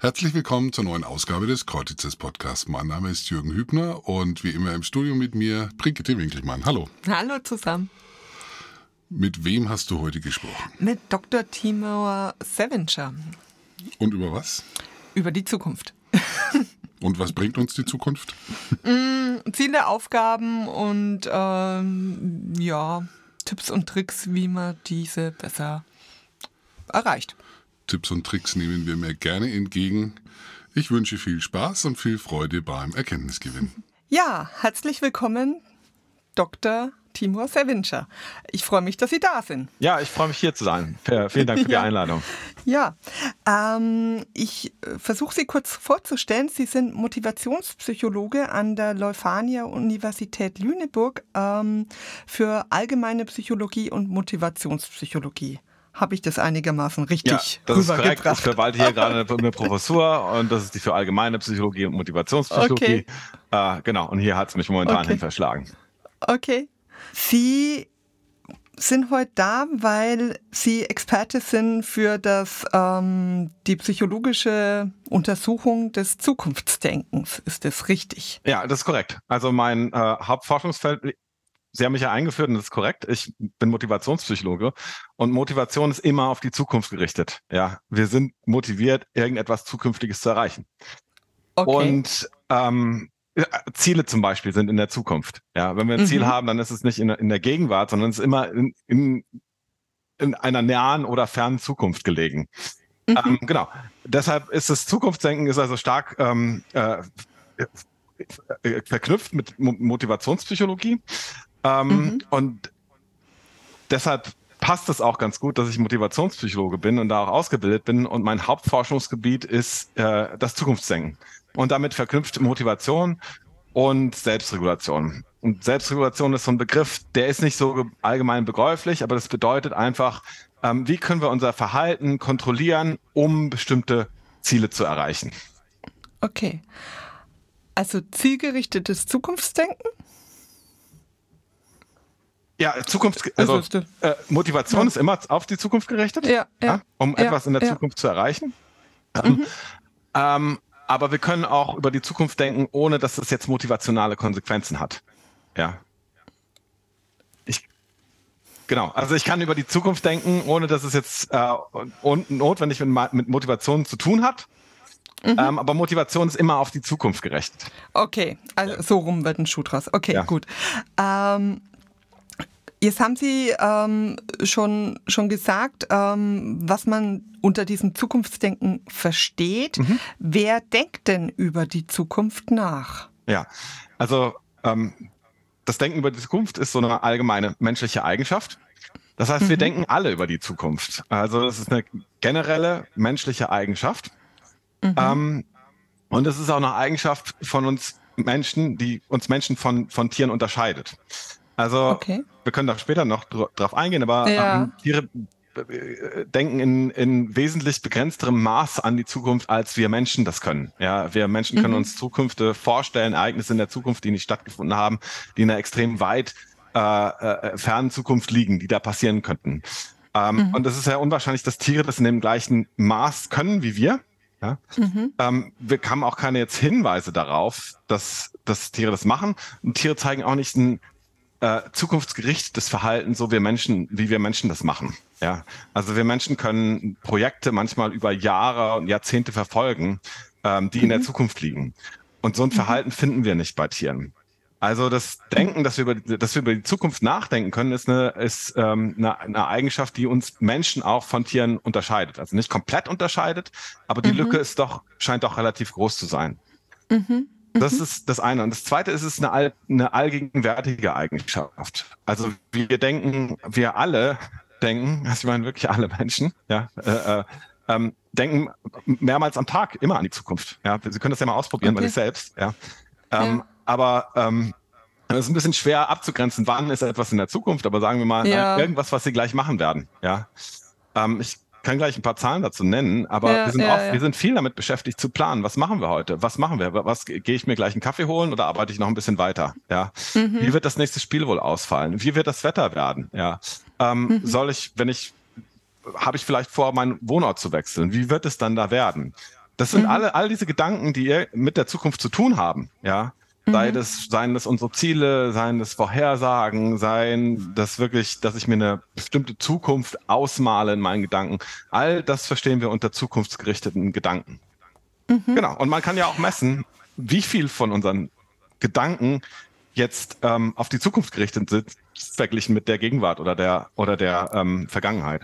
Herzlich willkommen zur neuen Ausgabe des Kreuzes Podcasts. Mein Name ist Jürgen Hübner und wie immer im Studio mit mir Brigitte Winkelmann. Hallo. Hallo zusammen. Mit wem hast du heute gesprochen? Mit Dr. Timur Sevencher. Und über was? Über die Zukunft. Und was bringt uns die Zukunft? Mm, Ziele, Aufgaben und ähm, ja, Tipps und Tricks, wie man diese besser erreicht. Tipps und Tricks nehmen wir mir gerne entgegen. Ich wünsche viel Spaß und viel Freude beim Erkenntnisgewinn. Ja, herzlich willkommen, Dr. Timur Sevinscher. Ich freue mich, dass Sie da sind. Ja, ich freue mich hier zu sein. Vielen Dank für die Einladung. Ja, ähm, ich äh, versuche Sie kurz vorzustellen. Sie sind Motivationspsychologe an der Leuphania Universität Lüneburg ähm, für allgemeine Psychologie und Motivationspsychologie habe ich das einigermaßen richtig ja, das ist korrekt. Ich verwalte hier gerade eine Professur und das ist die für allgemeine Psychologie und Motivationspsychologie. Okay. Äh, genau, und hier hat es mich momentan okay. hin verschlagen. Okay. Sie sind heute da, weil Sie Experte sind für das, ähm, die psychologische Untersuchung des Zukunftsdenkens. Ist das richtig? Ja, das ist korrekt. Also mein äh, Hauptforschungsfeld Sie haben mich ja eingeführt und das ist korrekt. Ich bin Motivationspsychologe und Motivation ist immer auf die Zukunft gerichtet. Ja, wir sind motiviert, irgendetwas Zukünftiges zu erreichen. Okay. Und ähm, Ziele zum Beispiel sind in der Zukunft. Ja, wenn wir ein mhm. Ziel haben, dann ist es nicht in, in der Gegenwart, sondern es ist immer in, in, in einer nahen oder fernen Zukunft gelegen. Mhm. Ähm, genau. Deshalb ist das Zukunftsdenken ist also stark ähm, äh, verknüpft mit Motivationspsychologie. Ähm, mhm. Und deshalb passt es auch ganz gut, dass ich Motivationspsychologe bin und da auch ausgebildet bin. Und mein Hauptforschungsgebiet ist äh, das Zukunftsdenken. Und damit verknüpft Motivation und Selbstregulation. Und Selbstregulation ist so ein Begriff, der ist nicht so allgemein begreiflich, aber das bedeutet einfach, ähm, wie können wir unser Verhalten kontrollieren, um bestimmte Ziele zu erreichen. Okay. Also zielgerichtetes Zukunftsdenken? Ja, Zukunft, also äh, Motivation ja. ist immer auf die Zukunft gerichtet, ja, ja, um etwas in der Zukunft zu erreichen. Mhm. Ähm, aber wir können auch über die Zukunft denken, ohne dass es jetzt motivationale Konsequenzen hat. Ja. Ich, genau. Also ich kann über die Zukunft denken, ohne dass es jetzt äh, notwendig mit, mit Motivation zu tun hat. Mhm. Ähm, aber Motivation ist immer auf die Zukunft gerichtet. Okay, also so rum wird ein Schuh draus. Okay, gut. Ähm, Jetzt haben Sie ähm, schon, schon gesagt, ähm, was man unter diesem Zukunftsdenken versteht. Mhm. Wer denkt denn über die Zukunft nach? Ja, also ähm, das Denken über die Zukunft ist so eine allgemeine menschliche Eigenschaft. Das heißt, wir mhm. denken alle über die Zukunft. Also das ist eine generelle menschliche Eigenschaft. Mhm. Ähm, und es ist auch eine Eigenschaft von uns Menschen, die uns Menschen von, von Tieren unterscheidet. Also okay. wir können da später noch drauf eingehen, aber ja. ähm, Tiere äh, denken in, in wesentlich begrenzterem Maß an die Zukunft, als wir Menschen das können. Ja, wir Menschen können mhm. uns Zukünfte vorstellen, Ereignisse in der Zukunft, die nicht stattgefunden haben, die in einer extrem weit äh, äh, fernen Zukunft liegen, die da passieren könnten. Ähm, mhm. Und es ist ja unwahrscheinlich, dass Tiere das in dem gleichen Maß können wie wir. Ja? Mhm. Ähm, wir haben auch keine jetzt Hinweise darauf, dass, dass Tiere das machen. Und Tiere zeigen auch nicht ein äh, zukunftsgerichtetes Verhalten, so wir Menschen, wie wir Menschen das machen. Ja, also wir Menschen können Projekte manchmal über Jahre und Jahrzehnte verfolgen, ähm, die mhm. in der mhm. Zukunft liegen. Und so ein mhm. Verhalten finden wir nicht bei Tieren. Also das Denken, dass wir über, die, dass wir über die Zukunft nachdenken können, ist, eine, ist ähm, eine, eine Eigenschaft, die uns Menschen auch von Tieren unterscheidet. Also nicht komplett unterscheidet, aber die mhm. Lücke ist doch, scheint doch relativ groß zu sein. Mhm. Das ist das eine. Und das zweite ist es eine, all, eine allgegenwärtige Eigenschaft. Also wir denken, wir alle denken, also ich meine wirklich alle Menschen, ja, äh, äh, ähm, denken mehrmals am Tag immer an die Zukunft. Ja, Sie können das ja mal ausprobieren okay. bei sich selbst. Ja, ähm, ja. aber ähm, es ist ein bisschen schwer abzugrenzen, wann ist etwas in der Zukunft, aber sagen wir mal ja. irgendwas, was Sie gleich machen werden. Ja, ähm, ich kann gleich ein paar Zahlen dazu nennen, aber ja, wir, sind ja, auch, ja. wir sind viel damit beschäftigt zu planen. Was machen wir heute? Was machen wir? Was gehe ich mir gleich einen Kaffee holen oder arbeite ich noch ein bisschen weiter? Ja. Mhm. Wie wird das nächste Spiel wohl ausfallen? Wie wird das Wetter werden? Ja. Ähm, mhm. Soll ich, wenn ich, habe ich vielleicht vor, meinen Wohnort zu wechseln? Wie wird es dann da werden? das sind mhm. alle, all diese Gedanken, die mit der Zukunft zu tun haben, ja. Sei mhm. das, seien das unsere Ziele, seien das Vorhersagen, seien das wirklich, dass ich mir eine bestimmte Zukunft ausmale in meinen Gedanken. All das verstehen wir unter zukunftsgerichteten Gedanken. Mhm. Genau. Und man kann ja auch messen, wie viel von unseren Gedanken jetzt ähm, auf die Zukunft gerichtet sind, verglichen mit der Gegenwart oder der oder der ähm, Vergangenheit.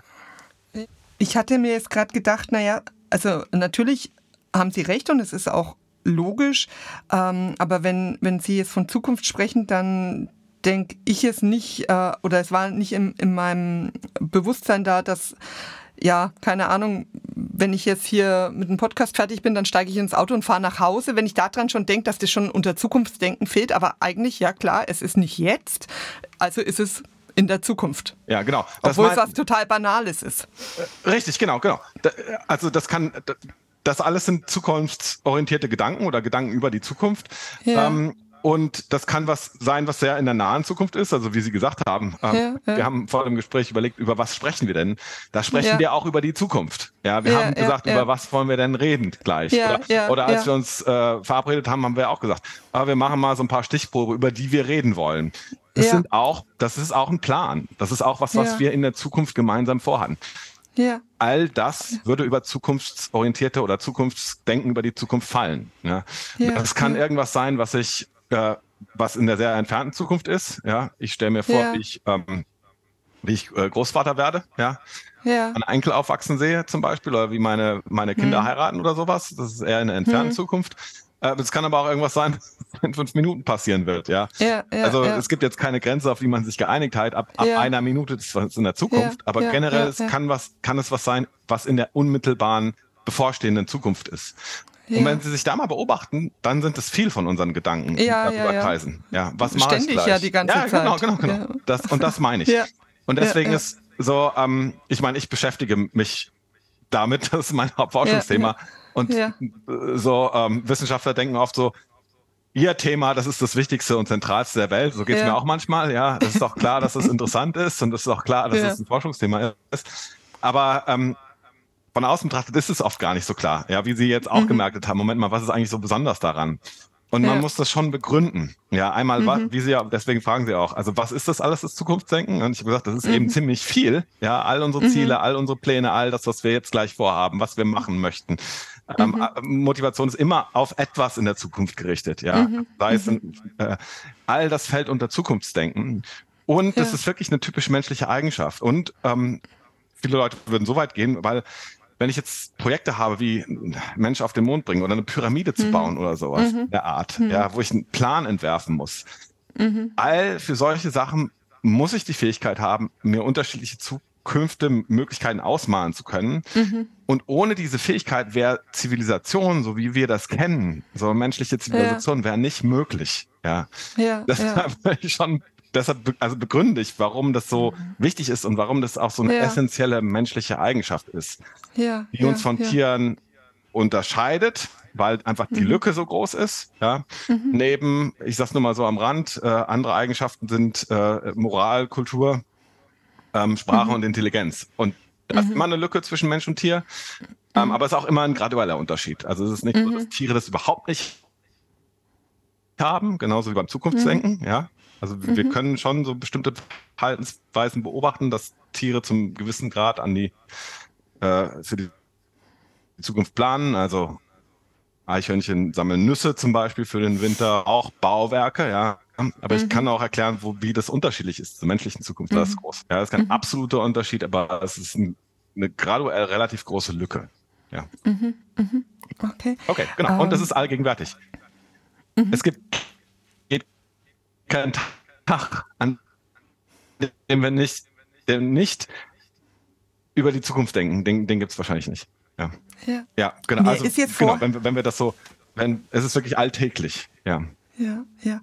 Ich hatte mir jetzt gerade gedacht, naja, also natürlich haben Sie recht und es ist auch logisch. Ähm, aber wenn, wenn Sie jetzt von Zukunft sprechen, dann denke ich es nicht, äh, oder es war nicht in, in meinem Bewusstsein da, dass ja, keine Ahnung, wenn ich jetzt hier mit dem Podcast fertig bin, dann steige ich ins Auto und fahre nach Hause. Wenn ich daran schon denke, dass das schon unter Zukunftsdenken fehlt, aber eigentlich, ja klar, es ist nicht jetzt, also ist es in der Zukunft. Ja, genau. Das Obwohl es was total Banales ist. Richtig, genau, genau. Also das kann, das alles sind zukunftsorientierte Gedanken oder Gedanken über die Zukunft. Ja. Ähm, und das kann was sein, was sehr in der nahen Zukunft ist. Also wie Sie gesagt haben, ähm, ja, ja. wir haben vor dem Gespräch überlegt, über was sprechen wir denn? Da sprechen ja. wir auch über die Zukunft. Ja, wir haben gesagt, über was wollen wir denn reden gleich? oder, oder als wir uns äh, verabredet haben, haben wir auch gesagt, aber ah, wir machen mal so ein paar Stichprobe, über die wir reden wollen. Das sind auch, das ist auch ein Plan. Das ist auch was, was wir in der Zukunft gemeinsam vorhaben. Ja. All das würde über zukunftsorientierte oder Zukunftsdenken über die Zukunft fallen. Ja. ja das kann irgendwas sein, was ich, äh, was in der sehr entfernten Zukunft ist. Ja, ich stelle mir vor, wie ich, ähm, wie ich äh, Großvater werde. Ja. Ja. An Enkel aufwachsen sehe zum Beispiel oder wie meine, meine Kinder hm. heiraten oder sowas. Das ist eher in der entfernten hm. Zukunft. Äh, es kann aber auch irgendwas sein, was in fünf Minuten passieren wird, ja. ja, ja also ja. es gibt jetzt keine Grenze, auf die man sich geeinigt hat. Ab, ab einer Minute ist in der Zukunft. aber generell es kann was, kann es was sein, was in der unmittelbaren bevorstehenden Zukunft ist. Und wenn Sie sich da mal beobachten, dann sind es viel von unseren Gedanken, die ja, darüber ja, kreisen. Ja, was mache Ständig ich gleich? ja die ganze ja, genau, Zeit. Genau, genau, genau. Das, und das meine ich. Und deswegen ist so, ähm, ich meine, ich beschäftige mich damit, das ist mein Hauptforschungsthema. Und ja. so ähm, Wissenschaftler denken oft so, ihr Thema, das ist das Wichtigste und Zentralste der Welt. So geht es ja. mir auch manchmal. Ja, es ist auch klar, dass es interessant ist und es ist auch klar, dass ja. es ein Forschungsthema ist. Aber ähm, von außen betrachtet ist es oft gar nicht so klar. Ja, wie Sie jetzt auch mhm. gemerkt haben. Moment mal, was ist eigentlich so besonders daran? Und man muss das schon begründen. Ja, einmal, mhm. wie Sie ja, deswegen fragen Sie auch, also was ist das alles, das Zukunftsdenken? Und ich habe gesagt, das ist mhm. eben ziemlich viel. Ja, all unsere mhm. Ziele, all unsere Pläne, all das, was wir jetzt gleich vorhaben, was wir machen möchten. Ähm, mhm. Äh, Motivation ist immer auf etwas in der Zukunft gerichtet, ja. Mhm. Sei es, in, äh, all das fällt unter Zukunftsdenken. Und ja. das ist wirklich eine typisch menschliche Eigenschaft. Und ähm, viele Leute würden so weit gehen, weil wenn ich jetzt Projekte habe, wie Mensch auf den Mond bringen oder eine Pyramide zu mhm. bauen oder sowas mhm. der Art, mhm. ja, wo ich einen Plan entwerfen muss. Mhm. All für solche Sachen muss ich die Fähigkeit haben, mir unterschiedliche Zukunft Künfte, Möglichkeiten ausmalen zu können. Mhm. Und ohne diese Fähigkeit wäre Zivilisation, so wie wir das kennen, so menschliche Zivilisation, ja. wäre nicht möglich. Ja, ja deshalb ja. schon, deshalb also begründe ich, warum das so mhm. wichtig ist und warum das auch so eine ja. essentielle menschliche Eigenschaft ist, ja, die uns von Tieren unterscheidet, weil einfach die mhm. Lücke so groß ist. Ja. Mhm. Neben, ich sag's nur mal so am Rand, äh, andere Eigenschaften sind äh, Moral, Kultur, ähm, Sprache mhm. und Intelligenz. Und da ist mhm. immer eine Lücke zwischen Mensch und Tier. Ähm, mhm. aber es ist auch immer ein gradueller Unterschied. Also es ist nicht so, dass mhm. Tiere das überhaupt nicht haben, genauso wie beim Zukunftsdenken, ja. Also wir mhm. können schon so bestimmte Verhaltensweisen beobachten, dass Tiere zum gewissen Grad an die äh, für die Zukunft planen. Also Eichhörnchen sammeln Nüsse zum Beispiel für den Winter, auch Bauwerke, ja. Aber mhm. ich kann auch erklären, wo, wie das unterschiedlich ist zur menschlichen Zukunft. Das ist mhm. groß. Ja, das ist kein mhm. absoluter Unterschied, aber es ist ein, eine graduell relativ große Lücke. Ja. Mhm. Mhm. Okay. Okay, genau. Um. Und das ähm. ist allgegenwärtig. Mhm. Es gibt keinen Tag, an dem wir nicht, dem nicht über die Zukunft denken. Den, den gibt es wahrscheinlich nicht. Ja. Ja, ja genau. Mir also, ist jetzt genau, wenn, wenn wir das so, wenn, es ist wirklich alltäglich. Ja. Ja, ja.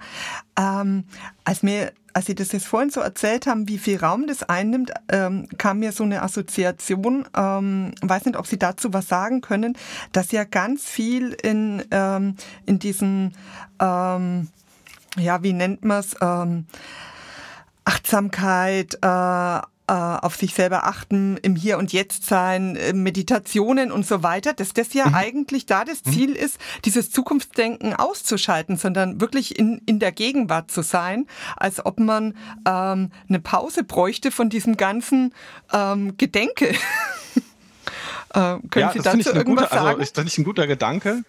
Ähm, als mir als Sie das jetzt vorhin so erzählt haben, wie viel Raum das einnimmt, ähm, kam mir so eine Assoziation, ähm, weiß nicht, ob Sie dazu was sagen können, dass ja ganz viel in, ähm, in diesen, ähm, ja, wie nennt man es, ähm, Achtsamkeit, äh, auf sich selber achten, im Hier und Jetzt sein, äh, Meditationen und so weiter, dass das ja mhm. eigentlich da das mhm. Ziel ist, dieses Zukunftsdenken auszuschalten, sondern wirklich in, in der Gegenwart zu sein, als ob man ähm, eine Pause bräuchte von diesem ganzen ähm, Gedenke. äh, können ja, Sie dazu irgendwas gute, also sagen? Also, ist das nicht ein guter Gedanke?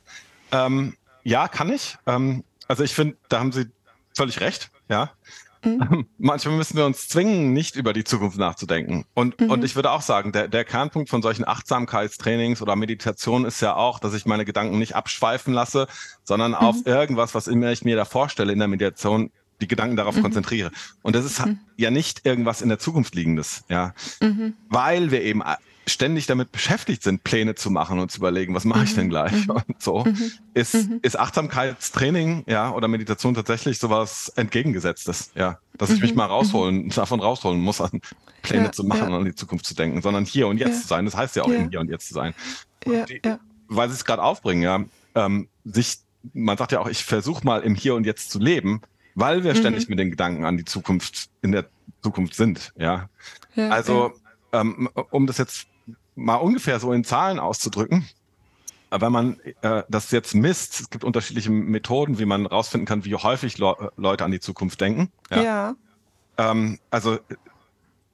Ähm, ja, kann ich. Ähm, also ich finde, da haben Sie völlig recht. Ja. Mhm. Manchmal müssen wir uns zwingen, nicht über die Zukunft nachzudenken. Und, mhm. und ich würde auch sagen, der, der Kernpunkt von solchen Achtsamkeitstrainings oder Meditationen ist ja auch, dass ich meine Gedanken nicht abschweifen lasse, sondern mhm. auf irgendwas, was ich mir da vorstelle in der Meditation, die Gedanken darauf mhm. konzentriere. Und das ist mhm. ja nicht irgendwas in der Zukunft liegendes, ja. Weil wir eben ständig damit beschäftigt sind, Pläne zu machen und zu überlegen, was mache ich denn gleich? Und so ist, ist Achtsamkeitstraining, ja, oder Meditation tatsächlich sowas entgegengesetztes, ja. Dass ich mich mal rausholen, davon rausholen muss, an Pläne ja, zu machen ja. und an die Zukunft zu denken, sondern hier und jetzt ja. zu sein. Das heißt ja auch im Hier und Jetzt zu sein. Die, weil sie es gerade aufbringen, ja, ähm, sich, man sagt ja auch, ich versuche mal im Hier und Jetzt zu leben, weil wir mhm. ständig mit den Gedanken an die Zukunft in der Zukunft sind. Ja, ja also ja. Ähm, um das jetzt mal ungefähr so in Zahlen auszudrücken, wenn man äh, das jetzt misst, es gibt unterschiedliche Methoden, wie man rausfinden kann, wie häufig Le Leute an die Zukunft denken. Ja. ja. Ähm, also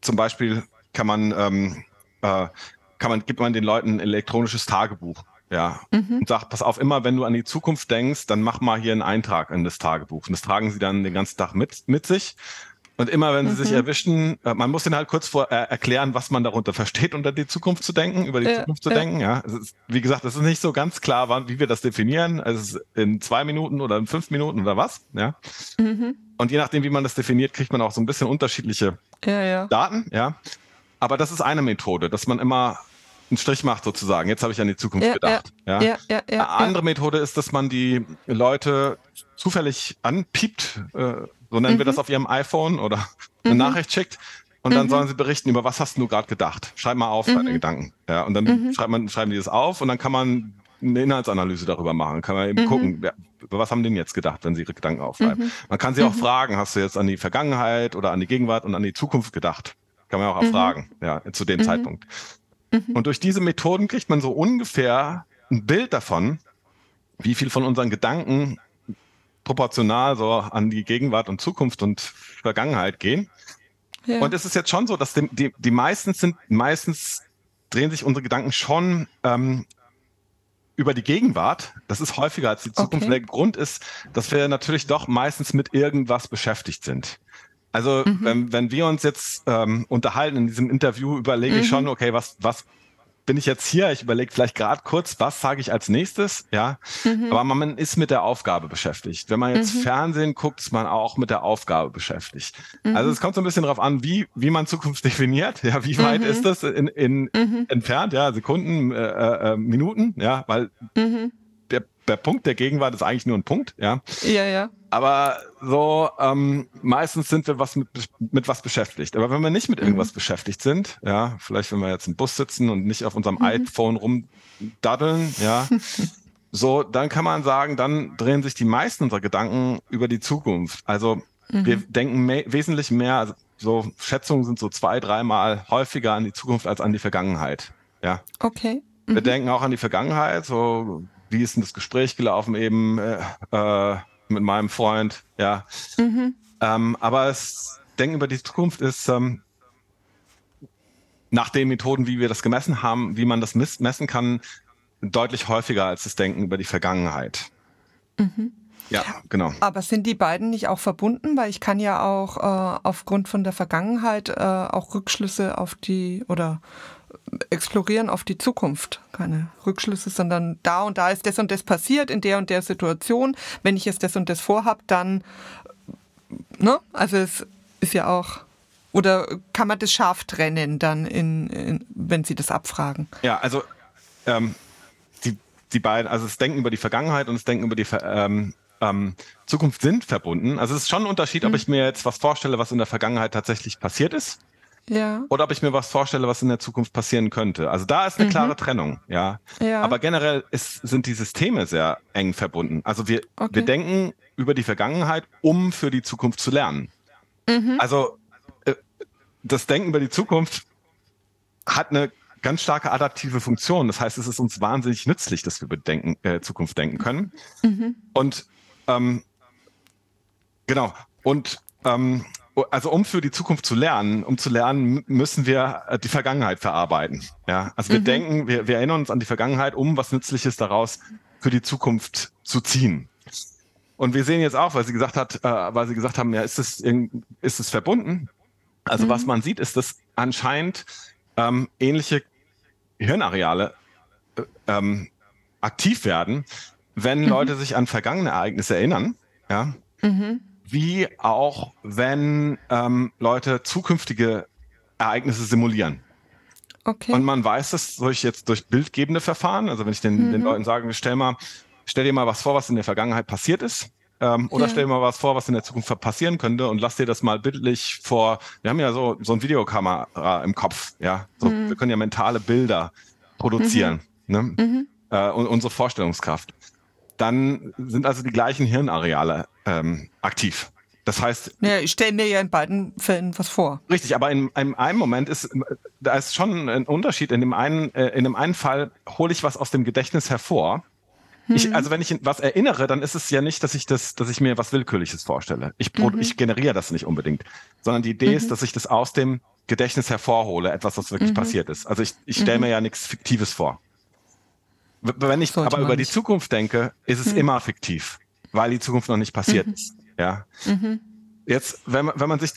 zum Beispiel kann man, ähm, äh, kann man, gibt man den Leuten ein elektronisches Tagebuch. Ja. Mhm. Und sagt, pass auf, immer wenn du an die Zukunft denkst, dann mach mal hier einen Eintrag in das Tagebuch. Und das tragen sie dann den ganzen Tag mit, mit sich. Und immer wenn sie mhm. sich erwischen, äh, man muss ihnen halt kurz vor, äh, erklären, was man darunter versteht, unter die Zukunft zu denken, über die ja, Zukunft zu ja. denken. Ja, ist, wie gesagt, es ist nicht so ganz klar, wann, wie wir das definieren. Es ist in zwei Minuten oder in fünf Minuten oder was. Ja. Mhm. Und je nachdem, wie man das definiert, kriegt man auch so ein bisschen unterschiedliche ja, Daten. Ja. Aber das ist eine Methode, dass man immer einen Strich macht sozusagen. Jetzt habe ich an die Zukunft ja, gedacht. Ja, ja. Ja, Eine andere Methode ist, dass man die Leute zufällig anpiept, äh, so nennen mhm. wir das auf ihrem iPhone oder eine mhm. Nachricht schickt. Und dann mhm. sollen sie berichten, über was hast du gerade gedacht? Schreib mal auf deine mhm. Gedanken. Ja, und dann mhm. schreibt man, schreiben die das auf und dann kann man eine Inhaltsanalyse darüber machen. Kann man eben gucken, wer, über was haben die denn jetzt gedacht, wenn sie ihre Gedanken aufschreiben. Man kann sie auch fragen, hast du jetzt an die Vergangenheit oder an die Gegenwart und an die Zukunft gedacht? Kann man auch erfragen, ja, zu dem Zeitpunkt. Mhm. Und durch diese Methoden kriegt man so ungefähr ein Bild davon, wie viel von unseren Gedanken proportional so an die Gegenwart und Zukunft und Vergangenheit gehen. Ja. Und es ist jetzt schon so, dass die, die, die meistens sind, meistens drehen sich unsere Gedanken schon ähm, über die Gegenwart. Das ist häufiger als die Zukunft. Okay. Der Grund ist, dass wir natürlich doch meistens mit irgendwas beschäftigt sind. Also mhm. wenn, wenn wir uns jetzt ähm, unterhalten in diesem Interview, überlege mhm. ich schon, okay, was, was bin ich jetzt hier? Ich überlege vielleicht gerade kurz, was sage ich als nächstes, ja. Mhm. Aber man ist mit der Aufgabe beschäftigt. Wenn man jetzt mhm. Fernsehen guckt, ist man auch mit der Aufgabe beschäftigt. Mhm. Also es kommt so ein bisschen darauf an, wie, wie man Zukunft definiert. Ja, wie weit mhm. ist das in, in mhm. entfernt? Ja, Sekunden, äh, äh, äh Minuten, ja, weil der Punkt der Gegenwart ist eigentlich nur ein Punkt, ja. Ja, ja. Aber so ähm, meistens sind wir was mit, mit was beschäftigt. Aber wenn wir nicht mit mhm. irgendwas beschäftigt sind, ja, vielleicht wenn wir jetzt im Bus sitzen und nicht auf unserem mhm. iPhone rumdaddeln, ja, so, dann kann man sagen, dann drehen sich die meisten unserer Gedanken über die Zukunft. Also mhm. wir denken mehr, wesentlich mehr, also so Schätzungen sind so zwei, dreimal häufiger an die Zukunft als an die Vergangenheit. Ja. Okay. Wir mhm. denken auch an die Vergangenheit, so wie ist denn das Gespräch gelaufen eben äh, äh, mit meinem Freund, ja. Mhm. Ähm, aber das Denken über die Zukunft ist ähm, nach den Methoden, wie wir das gemessen haben, wie man das messen kann, deutlich häufiger als das Denken über die Vergangenheit. Mhm. Ja, genau. Aber sind die beiden nicht auch verbunden? Weil ich kann ja auch äh, aufgrund von der Vergangenheit äh, auch Rückschlüsse auf die oder explorieren auf die Zukunft. Keine Rückschlüsse, sondern da und da ist das und das passiert in der und der Situation. Wenn ich jetzt das und das vorhab, dann, ne? Also es ist ja auch, oder kann man das scharf trennen dann, in, in wenn Sie das abfragen? Ja, also ähm, die, die beiden, also das Denken über die Vergangenheit und das Denken über die ähm, ähm, Zukunft sind verbunden. Also es ist schon ein Unterschied, mhm. ob ich mir jetzt was vorstelle, was in der Vergangenheit tatsächlich passiert ist ja. Oder ob ich mir was vorstelle, was in der Zukunft passieren könnte. Also da ist eine mhm. klare Trennung, ja. ja. Aber generell ist, sind die Systeme sehr eng verbunden. Also wir, okay. wir denken über die Vergangenheit, um für die Zukunft zu lernen. Mhm. Also äh, das Denken über die Zukunft hat eine ganz starke adaptive Funktion. Das heißt, es ist uns wahnsinnig nützlich, dass wir über Denken, äh, Zukunft denken können. Mhm. Und ähm, genau. Und ähm, also um für die Zukunft zu lernen, um zu lernen, müssen wir äh, die Vergangenheit verarbeiten. Ja, also wir mhm. denken, wir, wir erinnern uns an die Vergangenheit, um was Nützliches daraus für die Zukunft zu ziehen. Und wir sehen jetzt auch, weil sie gesagt hat, äh, weil sie gesagt haben, ja, ist es ist es verbunden? Also mhm. was man sieht, ist, dass anscheinend ähm, ähnliche Hirnareale äh, ähm, aktiv werden, wenn mhm. Leute sich an vergangene Ereignisse erinnern. Ja. Mhm wie auch wenn ähm, Leute zukünftige Ereignisse simulieren. Okay. Und man weiß das durch jetzt durch bildgebende Verfahren. Also wenn ich den, mhm. den Leuten sage, stell mal, stell dir mal was vor, was in der Vergangenheit passiert ist. Ähm, oder ja. stell dir mal was vor, was in der Zukunft passieren könnte und lass dir das mal bildlich vor. Wir haben ja so, so ein Videokamera im Kopf, ja. So, mhm. Wir können ja mentale Bilder produzieren. Mhm. Ne? Mhm. Äh, und unsere Vorstellungskraft dann sind also die gleichen Hirnareale ähm, aktiv. Das heißt. Ja, ich stelle mir ja in beiden Fällen was vor. Richtig, aber in, in einem Moment ist, da ist schon ein Unterschied. In dem einen, äh, in dem einen Fall hole ich was aus dem Gedächtnis hervor. Hm. Ich, also wenn ich was erinnere, dann ist es ja nicht, dass ich das, dass ich mir was Willkürliches vorstelle. Ich, mhm. ich generiere das nicht unbedingt, sondern die Idee mhm. ist, dass ich das aus dem Gedächtnis hervorhole, etwas, was wirklich mhm. passiert ist. Also ich, ich stelle mhm. mir ja nichts Fiktives vor. Wenn ich Sollte aber über nicht. die Zukunft denke, ist es hm. immer fiktiv, weil die Zukunft noch nicht passiert mhm. ist. Ja. Mhm. Jetzt, wenn man, wenn man sich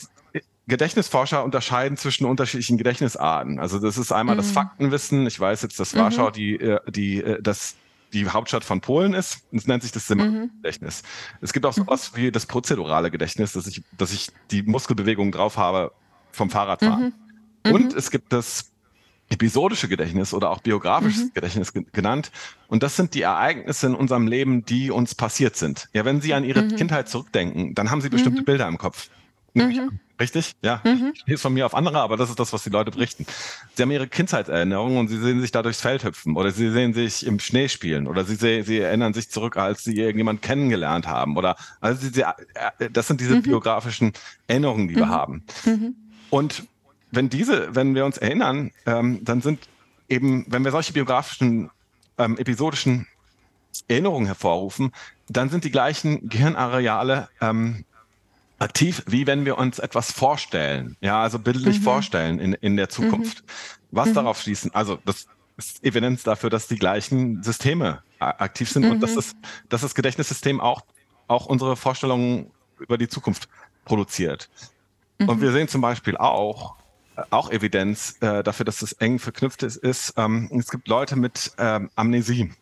Gedächtnisforscher unterscheiden zwischen unterschiedlichen Gedächtnisarten. Also das ist einmal mhm. das Faktenwissen. Ich weiß jetzt, dass Warschau mhm. die, äh, die, äh, das die Hauptstadt von Polen ist. Es nennt sich das Semangedächtnis. Mhm. Es gibt auch mhm. sowas wie das prozedurale Gedächtnis, dass ich, dass ich die Muskelbewegung drauf habe vom Fahrradfahren. Mhm. Und es gibt das episodische Gedächtnis oder auch biografisches mhm. Gedächtnis genannt. Und das sind die Ereignisse in unserem Leben, die uns passiert sind. Ja, wenn Sie an Ihre mhm. Kindheit zurückdenken, dann haben Sie bestimmte mhm. Bilder im Kopf. Mhm. Richtig? Ja. Mhm. Ich lese von mir auf andere, aber das ist das, was die Leute berichten. Sie haben ihre Kindheitserinnerungen und sie sehen sich da durchs Feld hüpfen oder sie sehen sich im Schnee spielen oder sie, sehen, sie erinnern sich zurück, als sie irgendjemanden kennengelernt haben oder also sie, äh, das sind diese mhm. biografischen Erinnerungen, die wir haben. Und wenn diese, wenn wir uns erinnern, ähm, dann sind eben, wenn wir solche biografischen, ähm, episodischen Erinnerungen hervorrufen, dann sind die gleichen Gehirnareale ähm, aktiv, wie wenn wir uns etwas vorstellen, ja, also bildlich mhm. vorstellen in, in der Zukunft. Mhm. Was mhm. darauf schließen, also das ist Evidenz dafür, dass die gleichen Systeme aktiv sind und dass mhm. das, dass das Gedächtnissystem auch, auch unsere Vorstellungen über die Zukunft produziert. Und mhm. wir sehen zum Beispiel auch, auch Evidenz äh, dafür, dass es eng verknüpft ist, ist ähm, es gibt Leute mit ähm, Amnesie.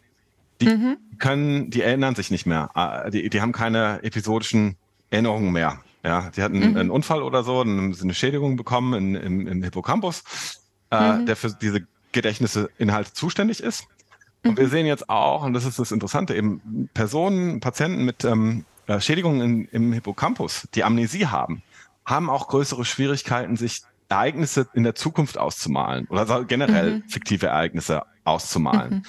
Die mhm. können, die erinnern sich nicht mehr. Äh, die, die haben keine episodischen Erinnerungen mehr. Ja, die hatten mhm. einen Unfall oder so, dann eine Schädigung bekommen in, im, im Hippocampus, äh, mhm. der für diese Gedächtnisinhalte zuständig ist. Und wir mhm. sehen jetzt auch, und das ist das Interessante, eben Personen, Patienten mit ähm, äh, Schädigungen in, im Hippocampus, die Amnesie haben, haben auch größere Schwierigkeiten, sich Ereignisse in der Zukunft auszumalen oder generell mhm. fiktive Ereignisse auszumalen. Mhm.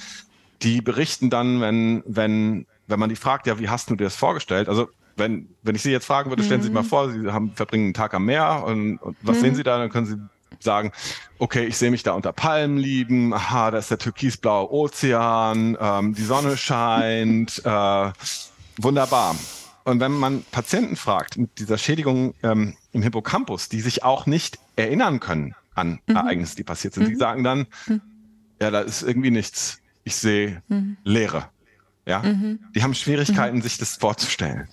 Die berichten dann, wenn, wenn, wenn man die fragt, ja, wie hast du dir das vorgestellt? Also wenn, wenn ich Sie jetzt fragen würde, stellen Sie sich mal mhm. vor, Sie haben, verbringen einen Tag am Meer und, und was sehen mhm. Sie da? Dann können Sie sagen, okay, ich sehe mich da unter Palmen liegen, aha, da ist der türkisblaue Ozean, ähm, die Sonne scheint, äh, wunderbar. Und wenn man Patienten fragt mit dieser Schädigung ähm, im Hippocampus, die sich auch nicht erinnern können an mhm. Ereignisse, die passiert sind, mhm. die sagen dann, mhm. ja, da ist irgendwie nichts. Ich sehe mhm. Leere. Ja, mhm. die haben Schwierigkeiten, sich das vorzustellen.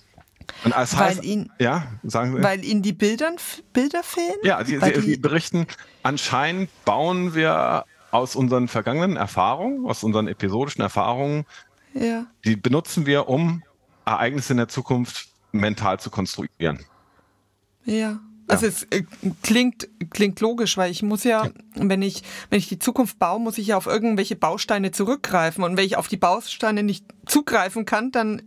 Und als weil heißt, ihn, ja, sagen Sie. Weil ihnen die Bildern, Bilder fehlen? Ja, sie, sie, sie berichten, anscheinend bauen wir aus unseren vergangenen Erfahrungen, aus unseren episodischen Erfahrungen, ja. die benutzen wir, um Ereignisse in der Zukunft mental zu konstruieren. Ja. Also ja. es äh, klingt, klingt logisch, weil ich muss ja, wenn ich, wenn ich die Zukunft baue, muss ich ja auf irgendwelche Bausteine zurückgreifen. Und wenn ich auf die Bausteine nicht zugreifen kann, dann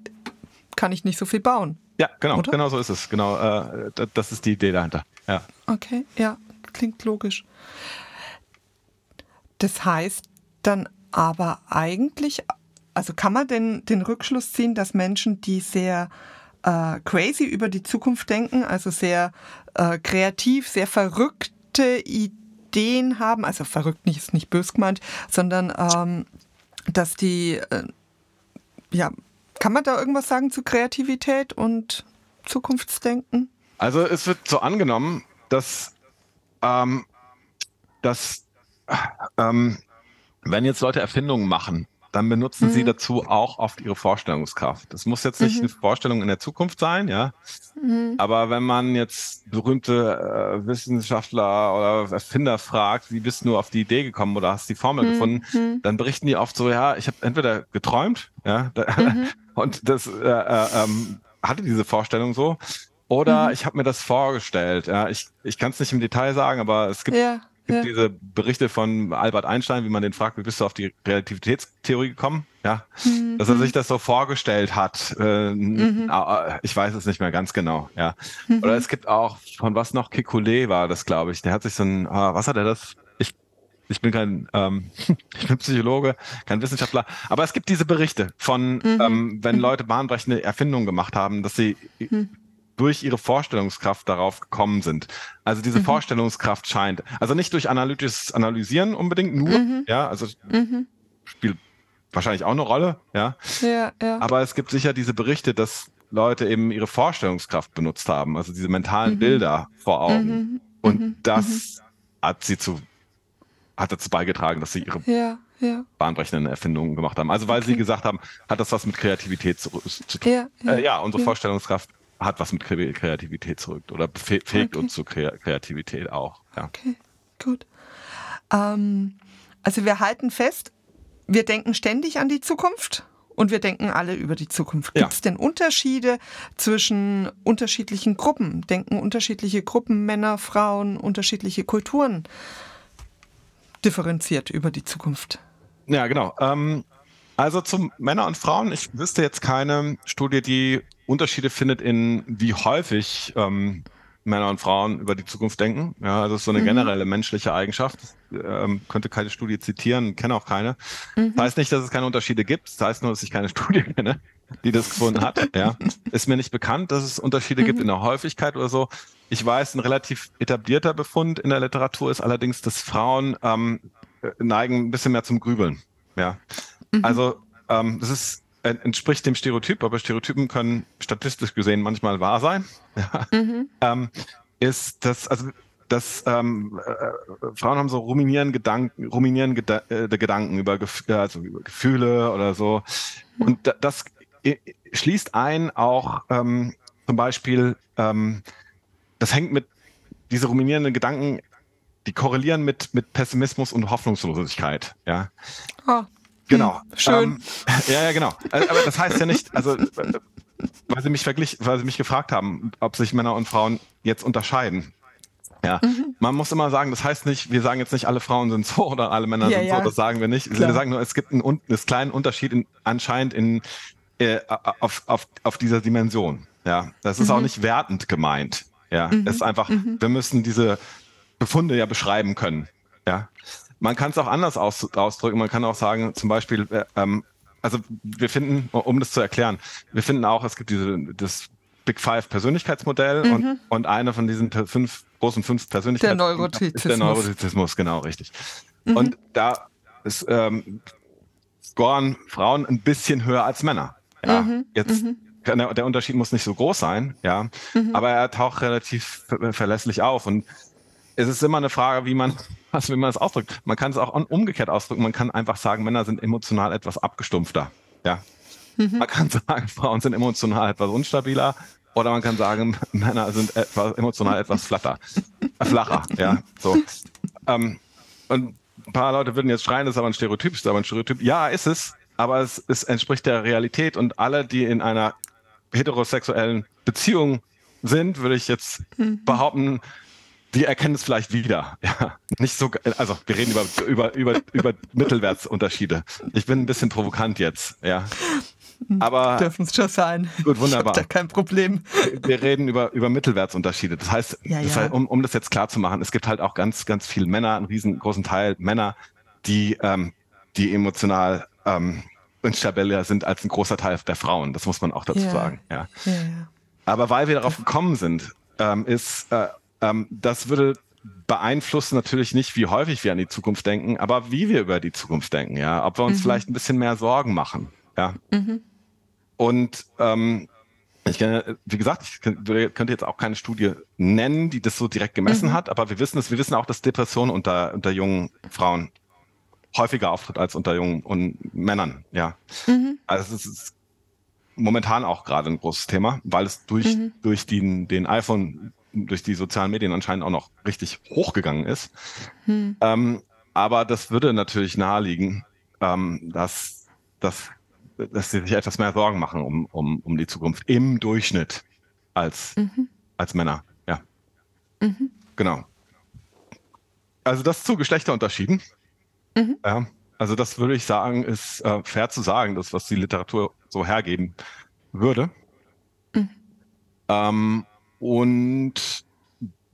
kann ich nicht so viel bauen. Ja, genau, oder? genau so ist es. Genau, äh, das ist die Idee dahinter. Ja. Okay, ja, klingt logisch. Das heißt dann aber eigentlich also kann man denn den Rückschluss ziehen, dass Menschen, die sehr äh, crazy über die Zukunft denken, also sehr äh, kreativ, sehr verrückt verrückte Ideen haben, also verrückt nicht, ist nicht bös gemeint, sondern ähm, dass die, äh, ja, kann man da irgendwas sagen zu Kreativität und Zukunftsdenken? Also es wird so angenommen, dass, ähm, dass ähm, wenn jetzt Leute Erfindungen machen, dann benutzen mhm. sie dazu auch oft ihre Vorstellungskraft. Das muss jetzt nicht mhm. eine Vorstellung in der Zukunft sein, ja. Mhm. Aber wenn man jetzt berühmte äh, Wissenschaftler oder Erfinder fragt, wie bist du auf die Idee gekommen oder hast die Formel mhm. gefunden, mhm. dann berichten die oft so, ja, ich habe entweder geträumt, ja, mhm. und das äh, äh, ähm, hatte diese Vorstellung so, oder ich habe mir das vorgestellt. Ja, ich ich kann es nicht im Detail sagen, aber es gibt ja gibt diese Berichte von Albert Einstein, wie man den fragt, wie bist du auf die Relativitätstheorie gekommen? Ja, mhm. dass er sich das so vorgestellt hat. Äh, mhm. Ich weiß es nicht mehr ganz genau. Ja, mhm. oder es gibt auch von was noch Kekulé war das, glaube ich. Der hat sich so ein, ah, was hat er das? Ich ich bin kein, ähm, ich bin Psychologe, kein Wissenschaftler, aber es gibt diese Berichte von, mhm. ähm, wenn mhm. Leute bahnbrechende Erfindungen gemacht haben, dass sie mhm durch ihre Vorstellungskraft darauf gekommen sind. Also diese mhm. Vorstellungskraft scheint, also nicht durch analytisches Analysieren unbedingt nur, mhm. ja, also mhm. spielt wahrscheinlich auch eine Rolle, ja. ja. Ja, Aber es gibt sicher diese Berichte, dass Leute eben ihre Vorstellungskraft benutzt haben, also diese mentalen mhm. Bilder vor Augen. Mhm. Und mhm. das hat sie zu, hat dazu beigetragen, dass sie ihre ja, ja. bahnbrechenden Erfindungen gemacht haben. Also weil okay. sie gesagt haben, hat das was mit Kreativität zu, zu tun. Ja, ja, äh, ja unsere Vorstellungskraft hat was mit Kreativität zurück oder befähigt okay. uns zur Kreativität auch. Ja. Okay, gut. Ähm, also wir halten fest, wir denken ständig an die Zukunft und wir denken alle über die Zukunft. Gibt es ja. denn Unterschiede zwischen unterschiedlichen Gruppen? Denken unterschiedliche Gruppen, Männer, Frauen, unterschiedliche Kulturen differenziert über die Zukunft? Ja, genau. Ähm, also zum Männer und Frauen, ich wüsste jetzt keine Studie, die Unterschiede findet in wie häufig ähm, Männer und Frauen über die Zukunft denken. Ja, also ist so eine mhm. generelle menschliche Eigenschaft. Ähm, könnte keine Studie zitieren, kenne auch keine. Mhm. Das heißt nicht, dass es keine Unterschiede gibt. Das heißt nur, dass ich keine Studie kenne, die das gefunden hat. Ja, ist mir nicht bekannt, dass es Unterschiede mhm. gibt in der Häufigkeit oder so. Ich weiß, ein relativ etablierter Befund in der Literatur ist allerdings, dass Frauen ähm, neigen ein bisschen mehr zum Grübeln. Ja, mhm. also ähm, das ist entspricht dem Stereotyp, aber Stereotypen können statistisch gesehen manchmal wahr sein. Mhm. Ähm, ist das, also dass ähm, äh, Frauen haben so ruminieren Gedanken, ruminieren Geda äh, Gedanken über, Gef also über Gefühle oder so. Und da, das schließt ein auch ähm, zum Beispiel, ähm, das hängt mit diese ruminierenden Gedanken, die korrelieren mit mit Pessimismus und Hoffnungslosigkeit. Ja. Oh. Genau. Hm, schön. Ähm, ja, ja, genau. Äh, aber das heißt ja nicht, also äh, weil sie mich verglich, weil sie mich gefragt haben, ob sich Männer und Frauen jetzt unterscheiden. Ja, mhm. man muss immer sagen, das heißt nicht, wir sagen jetzt nicht, alle Frauen sind so oder alle Männer ja, sind ja. so, das sagen wir nicht. Klar. Wir sagen nur, es gibt einen, einen kleinen Unterschied in, anscheinend in, äh, auf, auf, auf dieser Dimension. Ja, das ist mhm. auch nicht wertend gemeint. Ja, mhm. es ist einfach, mhm. wir müssen diese Befunde ja beschreiben können. Ja, man kann es auch anders aus, ausdrücken. Man kann auch sagen, zum Beispiel, äh, ähm, also wir finden, um das zu erklären, wir finden auch, es gibt diese, das Big Five Persönlichkeitsmodell mhm. und, und eine von diesen fünf großen fünf Persönlichkeiten. Der Neurotizismus. Der Neurotizismus, genau, richtig. Mhm. Und da ist, ähm, scoren Frauen ein bisschen höher als Männer. Ja, mhm. jetzt mhm. Der, der, Unterschied muss nicht so groß sein, ja, mhm. aber er taucht relativ verlässlich auf und es ist immer eine Frage, wie man, was, wie man das ausdrückt. Man kann es auch umgekehrt ausdrücken. Man kann einfach sagen, Männer sind emotional etwas abgestumpfter. Ja. Mhm. Man kann sagen, Frauen sind emotional etwas unstabiler. Oder man kann sagen, Männer sind etwas, emotional etwas flatter, äh, flacher. Ja, so. Ähm, und ein paar Leute würden jetzt schreien, das ist aber ein Stereotyp, ist aber ein Stereotyp. Ja, ist es, aber es, es entspricht der Realität und alle, die in einer heterosexuellen Beziehung sind, würde ich jetzt mhm. behaupten, die erkennen es vielleicht wieder. Ja, nicht so, also wir reden über, über, über, über Mittelwertsunterschiede. Ich bin ein bisschen provokant jetzt, ja. Aber dürfen es schon sein. Gut, wunderbar. Ich da kein Problem. Wir reden über, über Mittelwertsunterschiede. Das heißt, ja, das heißt um, um das jetzt klar zu machen, es gibt halt auch ganz, ganz viele Männer, einen riesengroßen Teil Männer, die, ähm, die emotional ähm, instabiler sind als ein großer Teil der Frauen. Das muss man auch dazu ja. sagen. Ja. ja. Aber weil wir darauf gekommen sind, ähm, ist äh, ähm, das würde beeinflussen natürlich nicht, wie häufig wir an die Zukunft denken, aber wie wir über die Zukunft denken, ja. Ob wir uns mhm. vielleicht ein bisschen mehr Sorgen machen, ja. Mhm. Und ähm, ich kenne, wie gesagt, ich könnte jetzt auch keine Studie nennen, die das so direkt gemessen mhm. hat, aber wir wissen es, wir wissen auch, dass Depression unter, unter jungen Frauen häufiger auftritt als unter jungen und Männern, ja. Mhm. Also es ist momentan auch gerade ein großes Thema, weil es durch, mhm. durch den, den iPhone durch die sozialen Medien anscheinend auch noch richtig hochgegangen ist. Hm. Ähm, aber das würde natürlich naheliegen, ähm, dass, dass, dass sie sich etwas mehr Sorgen machen um, um, um die Zukunft im Durchschnitt als, mhm. als Männer. Ja. Mhm. Genau. Also das zu Geschlechterunterschieden. Mhm. Ja, also das würde ich sagen, ist äh, fair zu sagen, das, was die Literatur so hergeben würde. Mhm. Ähm, und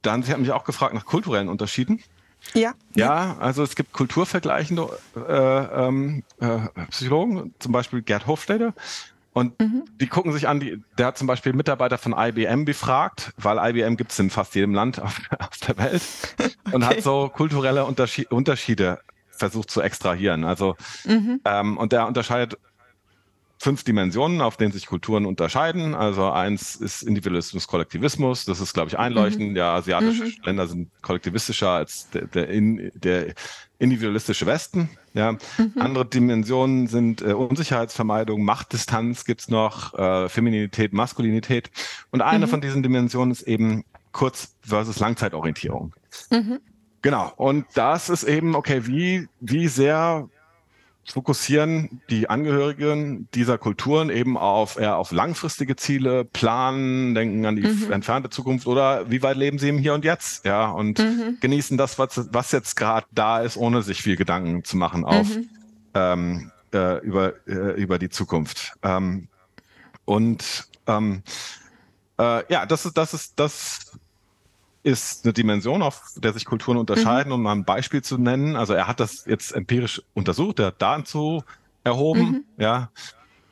dann, Sie haben mich auch gefragt nach kulturellen Unterschieden. Ja. Ja, also es gibt kulturvergleichende äh, ähm, äh, Psychologen, zum Beispiel Gerd Hofstede. Und mhm. die gucken sich an, die, der hat zum Beispiel Mitarbeiter von IBM befragt, weil IBM gibt es in fast jedem Land auf, auf der Welt und okay. hat so kulturelle Unterschied, Unterschiede versucht zu extrahieren. Also mhm. ähm, und der unterscheidet fünf Dimensionen, auf denen sich Kulturen unterscheiden. Also eins ist Individualismus, Kollektivismus. Das ist, glaube ich, einleuchtend. Mhm. Ja, asiatische mhm. Länder sind kollektivistischer als der, der, in, der individualistische Westen. Ja. Mhm. Andere Dimensionen sind äh, Unsicherheitsvermeidung, Machtdistanz gibt's noch, äh, Femininität, Maskulinität. Und eine mhm. von diesen Dimensionen ist eben Kurz- versus Langzeitorientierung. Mhm. Genau. Und das ist eben, okay, wie, wie sehr fokussieren die Angehörigen dieser Kulturen eben auf eher auf langfristige Ziele, planen, denken an die mhm. entfernte Zukunft oder wie weit leben sie im Hier und Jetzt, ja, und mhm. genießen das, was, was jetzt gerade da ist, ohne sich viel Gedanken zu machen auf mhm. ähm, äh, über, äh, über die Zukunft. Ähm, und ähm, äh, ja, das ist, das ist, das ist eine Dimension, auf der sich Kulturen unterscheiden, mhm. um mal ein Beispiel zu nennen. Also er hat das jetzt empirisch untersucht, er hat Daten zu erhoben, mhm. ja.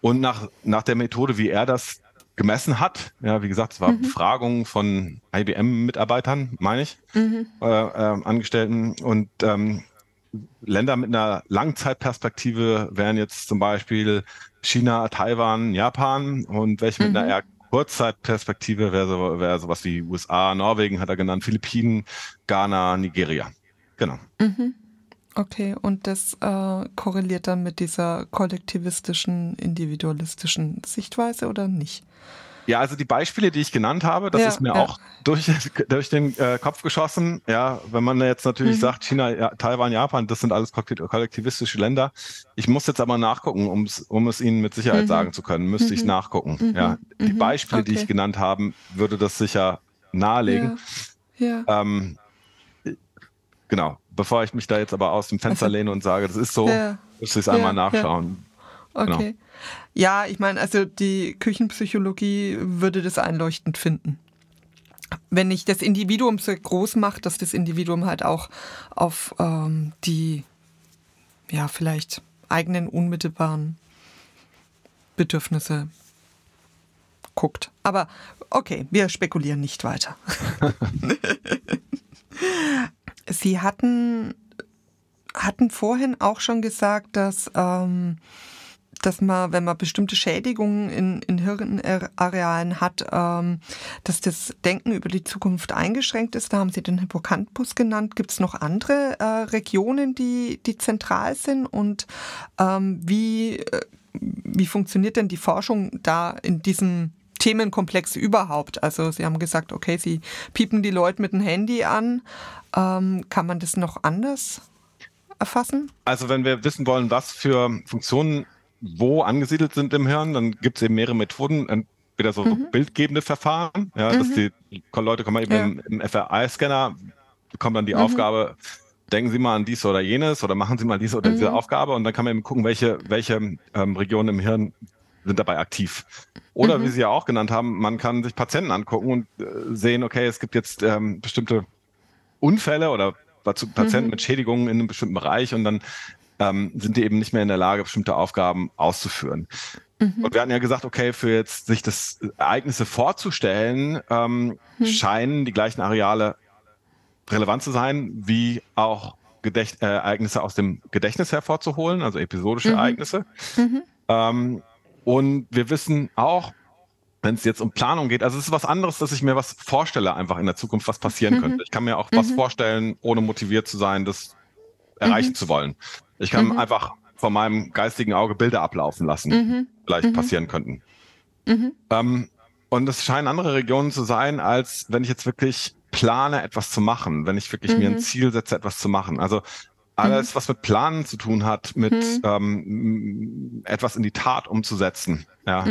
Und nach, nach der Methode, wie er das gemessen hat, ja, wie gesagt, es war mhm. Befragung von IBM-Mitarbeitern, meine ich, mhm. äh, äh, Angestellten und ähm, Länder mit einer Langzeitperspektive wären jetzt zum Beispiel China, Taiwan, Japan und welche mit einer mhm. eher Kurzzeitperspektive wäre so, wär sowas wie USA, Norwegen hat er genannt, Philippinen, Ghana, Nigeria. Genau. Mhm. Okay, und das äh, korreliert dann mit dieser kollektivistischen, individualistischen Sichtweise oder nicht? Ja, also die Beispiele, die ich genannt habe, das ja, ist mir ja. auch durch, durch den äh, Kopf geschossen. Ja, wenn man jetzt natürlich mhm. sagt, China, ja, Taiwan, Japan, das sind alles kollektivistische Länder. Ich muss jetzt aber nachgucken, um es Ihnen mit Sicherheit mhm. sagen zu können, müsste mhm. ich nachgucken. Mhm. Ja, die mhm. Beispiele, okay. die ich genannt habe, würde das sicher nahelegen. Ja. Ähm, genau. Bevor ich mich da jetzt aber aus dem Fenster also, lehne und sage, das ist so, müsste ich es einmal nachschauen. Okay. Genau. Ja, ich meine, also die Küchenpsychologie würde das einleuchtend finden. Wenn ich das Individuum so groß mache, dass das Individuum halt auch auf ähm, die, ja, vielleicht eigenen unmittelbaren Bedürfnisse guckt. Aber okay, wir spekulieren nicht weiter. Sie hatten, hatten vorhin auch schon gesagt, dass ähm, dass man, wenn man bestimmte Schädigungen in, in Hirnarealen hat, ähm, dass das Denken über die Zukunft eingeschränkt ist. Da haben Sie den Hippocampus genannt. Gibt es noch andere äh, Regionen, die, die zentral sind? Und ähm, wie, äh, wie funktioniert denn die Forschung da in diesem Themenkomplex überhaupt? Also Sie haben gesagt, okay, Sie piepen die Leute mit dem Handy an. Ähm, kann man das noch anders erfassen? Also wenn wir wissen wollen, was für Funktionen wo angesiedelt sind im Hirn, dann gibt es eben mehrere Methoden. Entweder so mhm. bildgebende Verfahren, ja, mhm. dass die Leute kommen eben ja. im, im FRI-Scanner, bekommen dann die mhm. Aufgabe, denken Sie mal an dies oder jenes oder machen Sie mal diese oder diese mhm. Aufgabe und dann kann man eben gucken, welche, welche ähm, Regionen im Hirn sind dabei aktiv. Oder mhm. wie Sie ja auch genannt haben, man kann sich Patienten angucken und äh, sehen, okay, es gibt jetzt ähm, bestimmte Unfälle oder Patienten mhm. mit Schädigungen in einem bestimmten Bereich und dann ähm, sind die eben nicht mehr in der Lage, bestimmte Aufgaben auszuführen. Mhm. Und wir hatten ja gesagt, okay, für jetzt sich das Ereignisse vorzustellen, ähm, mhm. scheinen die gleichen Areale relevant zu sein, wie auch Gedächt äh, Ereignisse aus dem Gedächtnis hervorzuholen, also episodische mhm. Ereignisse. Mhm. Ähm, und wir wissen auch, wenn es jetzt um Planung geht, also es ist was anderes, dass ich mir was vorstelle, einfach in der Zukunft, was passieren mhm. könnte. Ich kann mir auch was mhm. vorstellen, ohne motiviert zu sein, das erreichen zu wollen. Ich kann mhm. einfach von meinem geistigen Auge Bilder ablaufen lassen, mhm. vielleicht mhm. passieren könnten. Mhm. Ähm, und es scheinen andere Regionen zu sein, als wenn ich jetzt wirklich plane, etwas zu machen, wenn ich wirklich mir ein Ziel setze, etwas zu machen. Also alles, was mit Planen zu tun hat, mit ähm, etwas in die Tat umzusetzen. Ja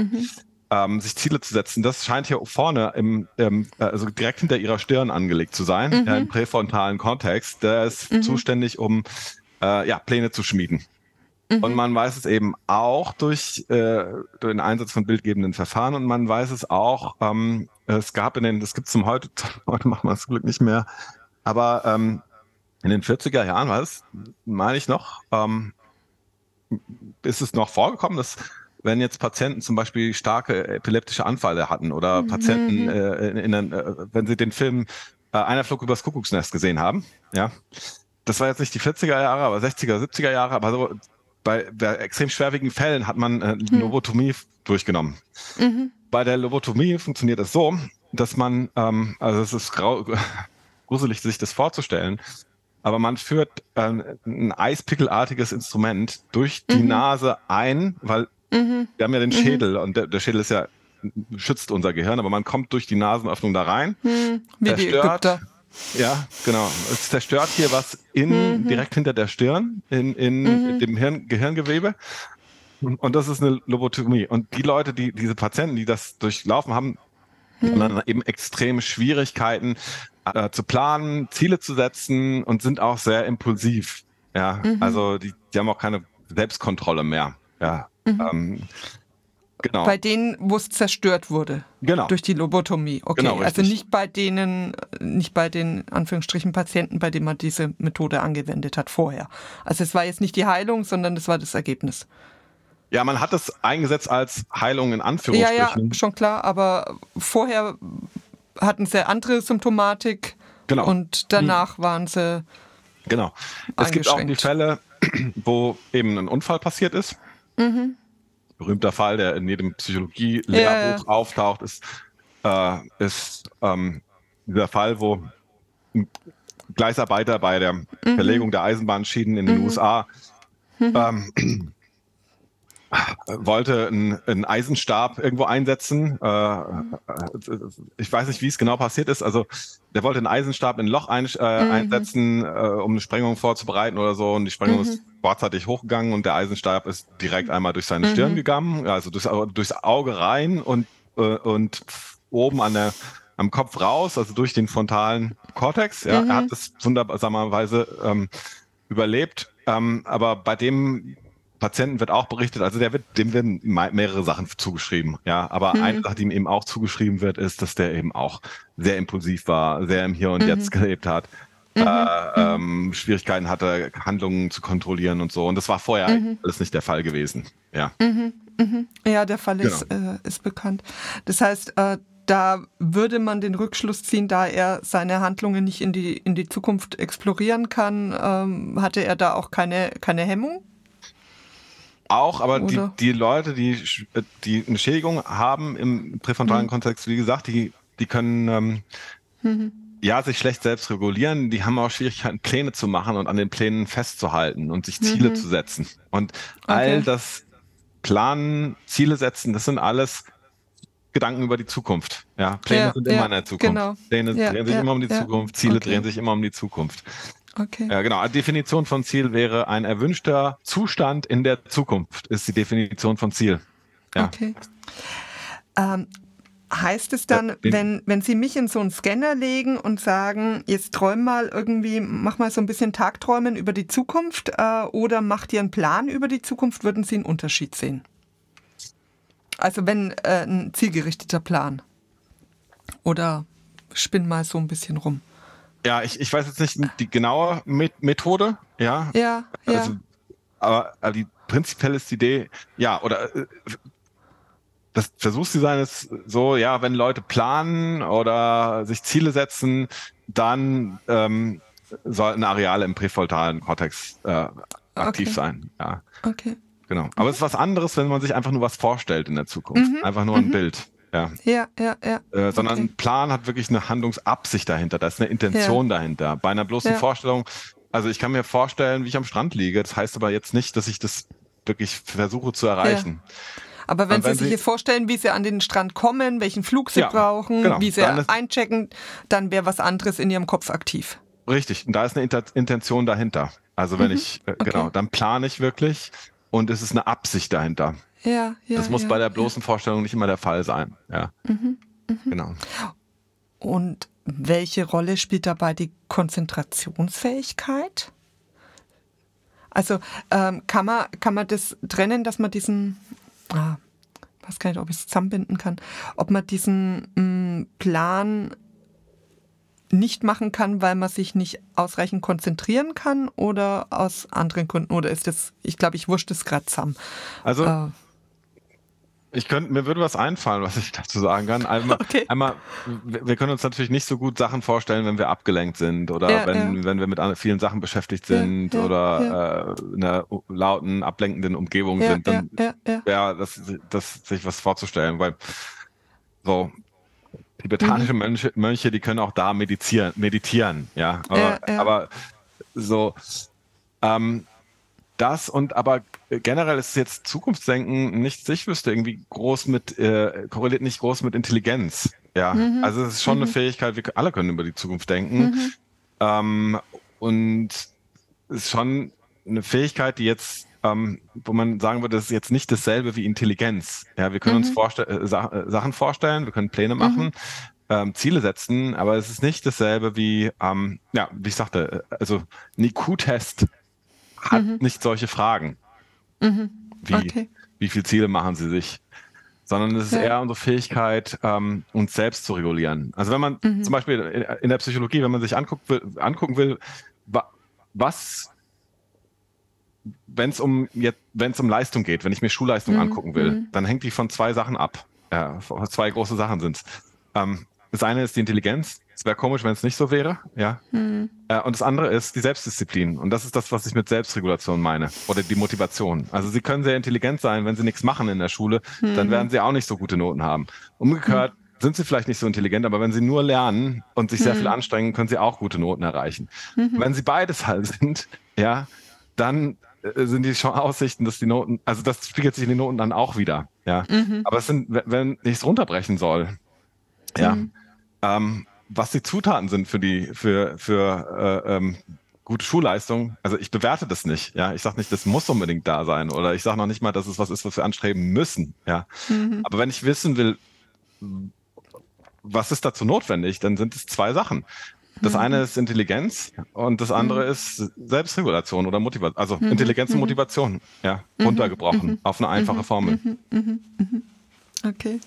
ähm, sich Ziele zu setzen, das scheint hier vorne im, ähm, also direkt hinter ihrer Stirn angelegt zu sein, mhm. ja, im präfrontalen Kontext. Der ist mhm. zuständig, um äh, ja, Pläne zu schmieden. Mhm. Und man weiß es eben auch durch, äh, durch den Einsatz von bildgebenden Verfahren und man weiß es auch, ähm, es gab in den, das gibt es zum heute, heute macht man es zum Glück nicht mehr, aber ähm, in den 40er Jahren war es, meine ich noch, ähm, ist es noch vorgekommen, dass wenn jetzt Patienten zum Beispiel starke epileptische Anfälle hatten oder mhm. Patienten, äh, in, in, äh, wenn sie den Film äh, Einer flog übers Kuckucksnest gesehen haben, ja, das war jetzt nicht die 40er Jahre, aber 60er, 70er Jahre, aber so bei, bei extrem schwerwiegenden Fällen hat man äh, mhm. Lobotomie durchgenommen. Mhm. Bei der Lobotomie funktioniert es das so, dass man, ähm, also es ist grau, gruselig, sich das vorzustellen, aber man führt äh, ein eispickelartiges Instrument durch die mhm. Nase ein, weil Mhm. Wir haben ja den mhm. Schädel und der, der, Schädel ist ja schützt unser Gehirn, aber man kommt durch die Nasenöffnung da rein. Mhm. Wie die Ägypter. Ja, genau. Es zerstört hier was in, mhm. direkt hinter der Stirn, in, in mhm. dem Hirn, Gehirngewebe. Und das ist eine Lobotomie. Und die Leute, die, diese Patienten, die das durchlaufen haben, mhm. dann eben extreme Schwierigkeiten äh, zu planen, Ziele zu setzen und sind auch sehr impulsiv. Ja, mhm. also die, die haben auch keine Selbstkontrolle mehr. Ja, Mhm. Ähm, genau. Bei denen, wo es zerstört wurde. Genau. Durch die Lobotomie. Okay. Genau, also nicht bei denen, nicht bei den Anführungsstrichen Patienten, bei denen man diese Methode angewendet hat vorher. Also es war jetzt nicht die Heilung, sondern es war das Ergebnis. Ja, man hat es eingesetzt als Heilung in Anführungsstrichen. Ja, ja, schon klar, aber vorher hatten sie andere Symptomatik genau. und danach hm. waren sie. Genau. Es gibt auch die Fälle, wo eben ein Unfall passiert ist Mhm. Berühmter Fall, der in jedem Psychologie-Lehrbuch ja. auftaucht, ist, äh, ist ähm, dieser Fall, wo ein Gleisarbeiter bei der mhm. Verlegung der Eisenbahnschienen in den mhm. USA mhm. ähm, wollte einen, Eisenstab irgendwo einsetzen. Äh, ich weiß nicht, wie es genau passiert ist. Also der wollte einen Eisenstab in ein Loch ein, äh, mhm. einsetzen, äh, um eine Sprengung vorzubereiten oder so. Und die Sprengung mhm. ist vorzeitig hochgegangen und der Eisenstab ist direkt einmal durch seine mhm. Stirn gegangen, also durchs, durchs Auge rein und, äh, und oben an der am Kopf raus, also durch den frontalen Kortex. Ja, Er hat mhm. das wunderbarerweise ähm, überlebt. Ähm, aber bei dem Patienten wird auch berichtet, also der wird, dem werden mehrere Sachen zugeschrieben, ja. Aber mhm. eine Sache, die ihm eben auch zugeschrieben wird, ist, dass der eben auch sehr impulsiv war, sehr im Hier und mhm. Jetzt gelebt hat, mhm. äh, ähm, Schwierigkeiten hatte, Handlungen zu kontrollieren und so. Und das war vorher mhm. alles nicht der Fall gewesen, ja. Mhm. Ja, der Fall genau. ist, äh, ist bekannt. Das heißt, äh, da würde man den Rückschluss ziehen, da er seine Handlungen nicht in die, in die Zukunft explorieren kann, ähm, hatte er da auch keine, keine Hemmung? Auch, aber die, die Leute, die, die eine Schädigung haben im präfrontalen mhm. Kontext, wie gesagt, die, die können ähm, mhm. ja sich schlecht selbst regulieren. Die haben auch Schwierigkeiten, Pläne zu machen und an den Plänen festzuhalten und sich Ziele mhm. zu setzen. Und okay. all das Planen, Ziele setzen, das sind alles Gedanken über die Zukunft. Ja, Pläne ja, sind immer in der Zukunft. Genau. Pläne ja, drehen sich ja, immer um die Zukunft, Ziele okay. drehen sich immer um die Zukunft. Okay. Ja, genau. Die Definition von Ziel wäre ein erwünschter Zustand in der Zukunft, ist die Definition von Ziel. Ja. Okay. Ähm, heißt es dann, wenn, wenn Sie mich in so einen Scanner legen und sagen, jetzt träum mal irgendwie, mach mal so ein bisschen Tagträumen über die Zukunft äh, oder mach dir einen Plan über die Zukunft, würden Sie einen Unterschied sehen? Also wenn äh, ein zielgerichteter Plan. Oder spinn mal so ein bisschen rum. Ja, ich, ich weiß jetzt nicht die genaue Methode, ja. Ja, ja. Also, aber, aber die prinzipiell ist die Idee, ja, oder äh, das Versuchsdesign ist so, ja, wenn Leute planen oder sich Ziele setzen, dann ähm, sollten Areale im präfrontalen Kortex äh, aktiv okay. sein. Ja. Okay. Genau. Aber es ist was anderes, wenn man sich einfach nur was vorstellt in der Zukunft. Mhm. Einfach nur ein mhm. Bild. Ja, ja, ja. ja. Äh, sondern okay. ein Plan hat wirklich eine Handlungsabsicht dahinter, da ist eine Intention ja. dahinter. Bei einer bloßen ja. Vorstellung, also ich kann mir vorstellen, wie ich am Strand liege, das heißt aber jetzt nicht, dass ich das wirklich versuche zu erreichen. Aber wenn, wenn Sie sich jetzt vorstellen, wie Sie an den Strand kommen, welchen Flug Sie brauchen, genau. wie Sie einchecken, dann wäre was anderes in Ihrem Kopf aktiv. Richtig, und da ist eine Inter Intention dahinter. Also wenn mhm. ich, äh, okay. genau, dann plane ich wirklich und es ist eine Absicht dahinter. Ja, ja. Das muss ja, bei der bloßen ja. Vorstellung nicht immer der Fall sein. Ja. Mhm, mh. Genau. Und welche Rolle spielt dabei die Konzentrationsfähigkeit? Also ähm, kann, man, kann man das trennen, dass man diesen, ah, weiß gar nicht, ob ich es zusammenbinden kann, ob man diesen mh, mm, Plan nicht machen kann, weil man sich nicht ausreichend konzentrieren kann oder aus anderen Gründen? Oder ist das, ich glaube, ich wurscht es gerade zusammen. Also äh, ich könnte, mir würde was einfallen, was ich dazu sagen kann. Einmal, okay. einmal, wir können uns natürlich nicht so gut Sachen vorstellen, wenn wir abgelenkt sind oder ja, wenn, ja. wenn wir mit vielen Sachen beschäftigt sind ja, oder äh, in einer lauten, ablenkenden Umgebung sind, dann wäre das, das sich was vorzustellen, weil so tibetanische mhm. Mönche, Mönche, die können auch da meditieren, meditieren, ja. Aber, aber so, ähm, das und aber generell ist jetzt Zukunftsdenken nicht, ich wüsste, irgendwie groß mit, äh, korreliert nicht groß mit Intelligenz. Ja, mhm. also es ist schon mhm. eine Fähigkeit, wir alle können über die Zukunft denken. Mhm. Ähm, und es ist schon eine Fähigkeit, die jetzt, ähm, wo man sagen würde, das ist jetzt nicht dasselbe wie Intelligenz. Ja, wir können uns mhm. vorste äh, äh, Sachen vorstellen, wir können Pläne machen, mhm. ähm, Ziele setzen, aber es ist nicht dasselbe wie, ähm, ja, wie ich sagte, äh, also ein IQ-Test hat mhm. nicht solche Fragen. Mhm. Wie, okay. wie viele Ziele machen sie sich? Sondern es ist ja. eher unsere Fähigkeit, ähm, uns selbst zu regulieren. Also wenn man mhm. zum Beispiel in der Psychologie, wenn man sich anguckt, will, angucken will, was, wenn es um wenn es um Leistung geht, wenn ich mir Schulleistung mhm. angucken will, mhm. dann hängt die von zwei Sachen ab. Ja, zwei große Sachen sind es. Ähm, das eine ist die Intelligenz. Es wäre komisch, wenn es nicht so wäre. Ja. Mhm. Äh, und das andere ist die Selbstdisziplin. Und das ist das, was ich mit Selbstregulation meine. Oder die Motivation. Also Sie können sehr intelligent sein, wenn Sie nichts machen in der Schule, mhm. dann werden Sie auch nicht so gute Noten haben. Umgekehrt mhm. sind Sie vielleicht nicht so intelligent, aber wenn Sie nur lernen und sich sehr viel hm. anstrengen, können Sie auch gute Noten erreichen. Mhm. Wenn Sie beides halt sind, ja, dann äh, sind die Aussichten, dass die Noten, also das spiegelt sich in den Noten dann auch wieder. Ja. Mhm. Aber es sind, wenn ich es runterbrechen soll, ja, mhm ähm, was die Zutaten sind für die, für, für äh, ähm, gute Schulleistung, also ich bewerte das nicht. Ja, ich sage nicht, das muss unbedingt da sein, oder ich sage noch nicht mal, dass es was ist, was wir anstreben müssen. Ja, mhm. aber wenn ich wissen will, was ist dazu notwendig, dann sind es zwei Sachen. Das mhm. eine ist Intelligenz und das andere mhm. ist Selbstregulation oder Motivation, also mhm. Intelligenz und mhm. Motivation, ja, runtergebrochen auf eine einfache Formel. Okay.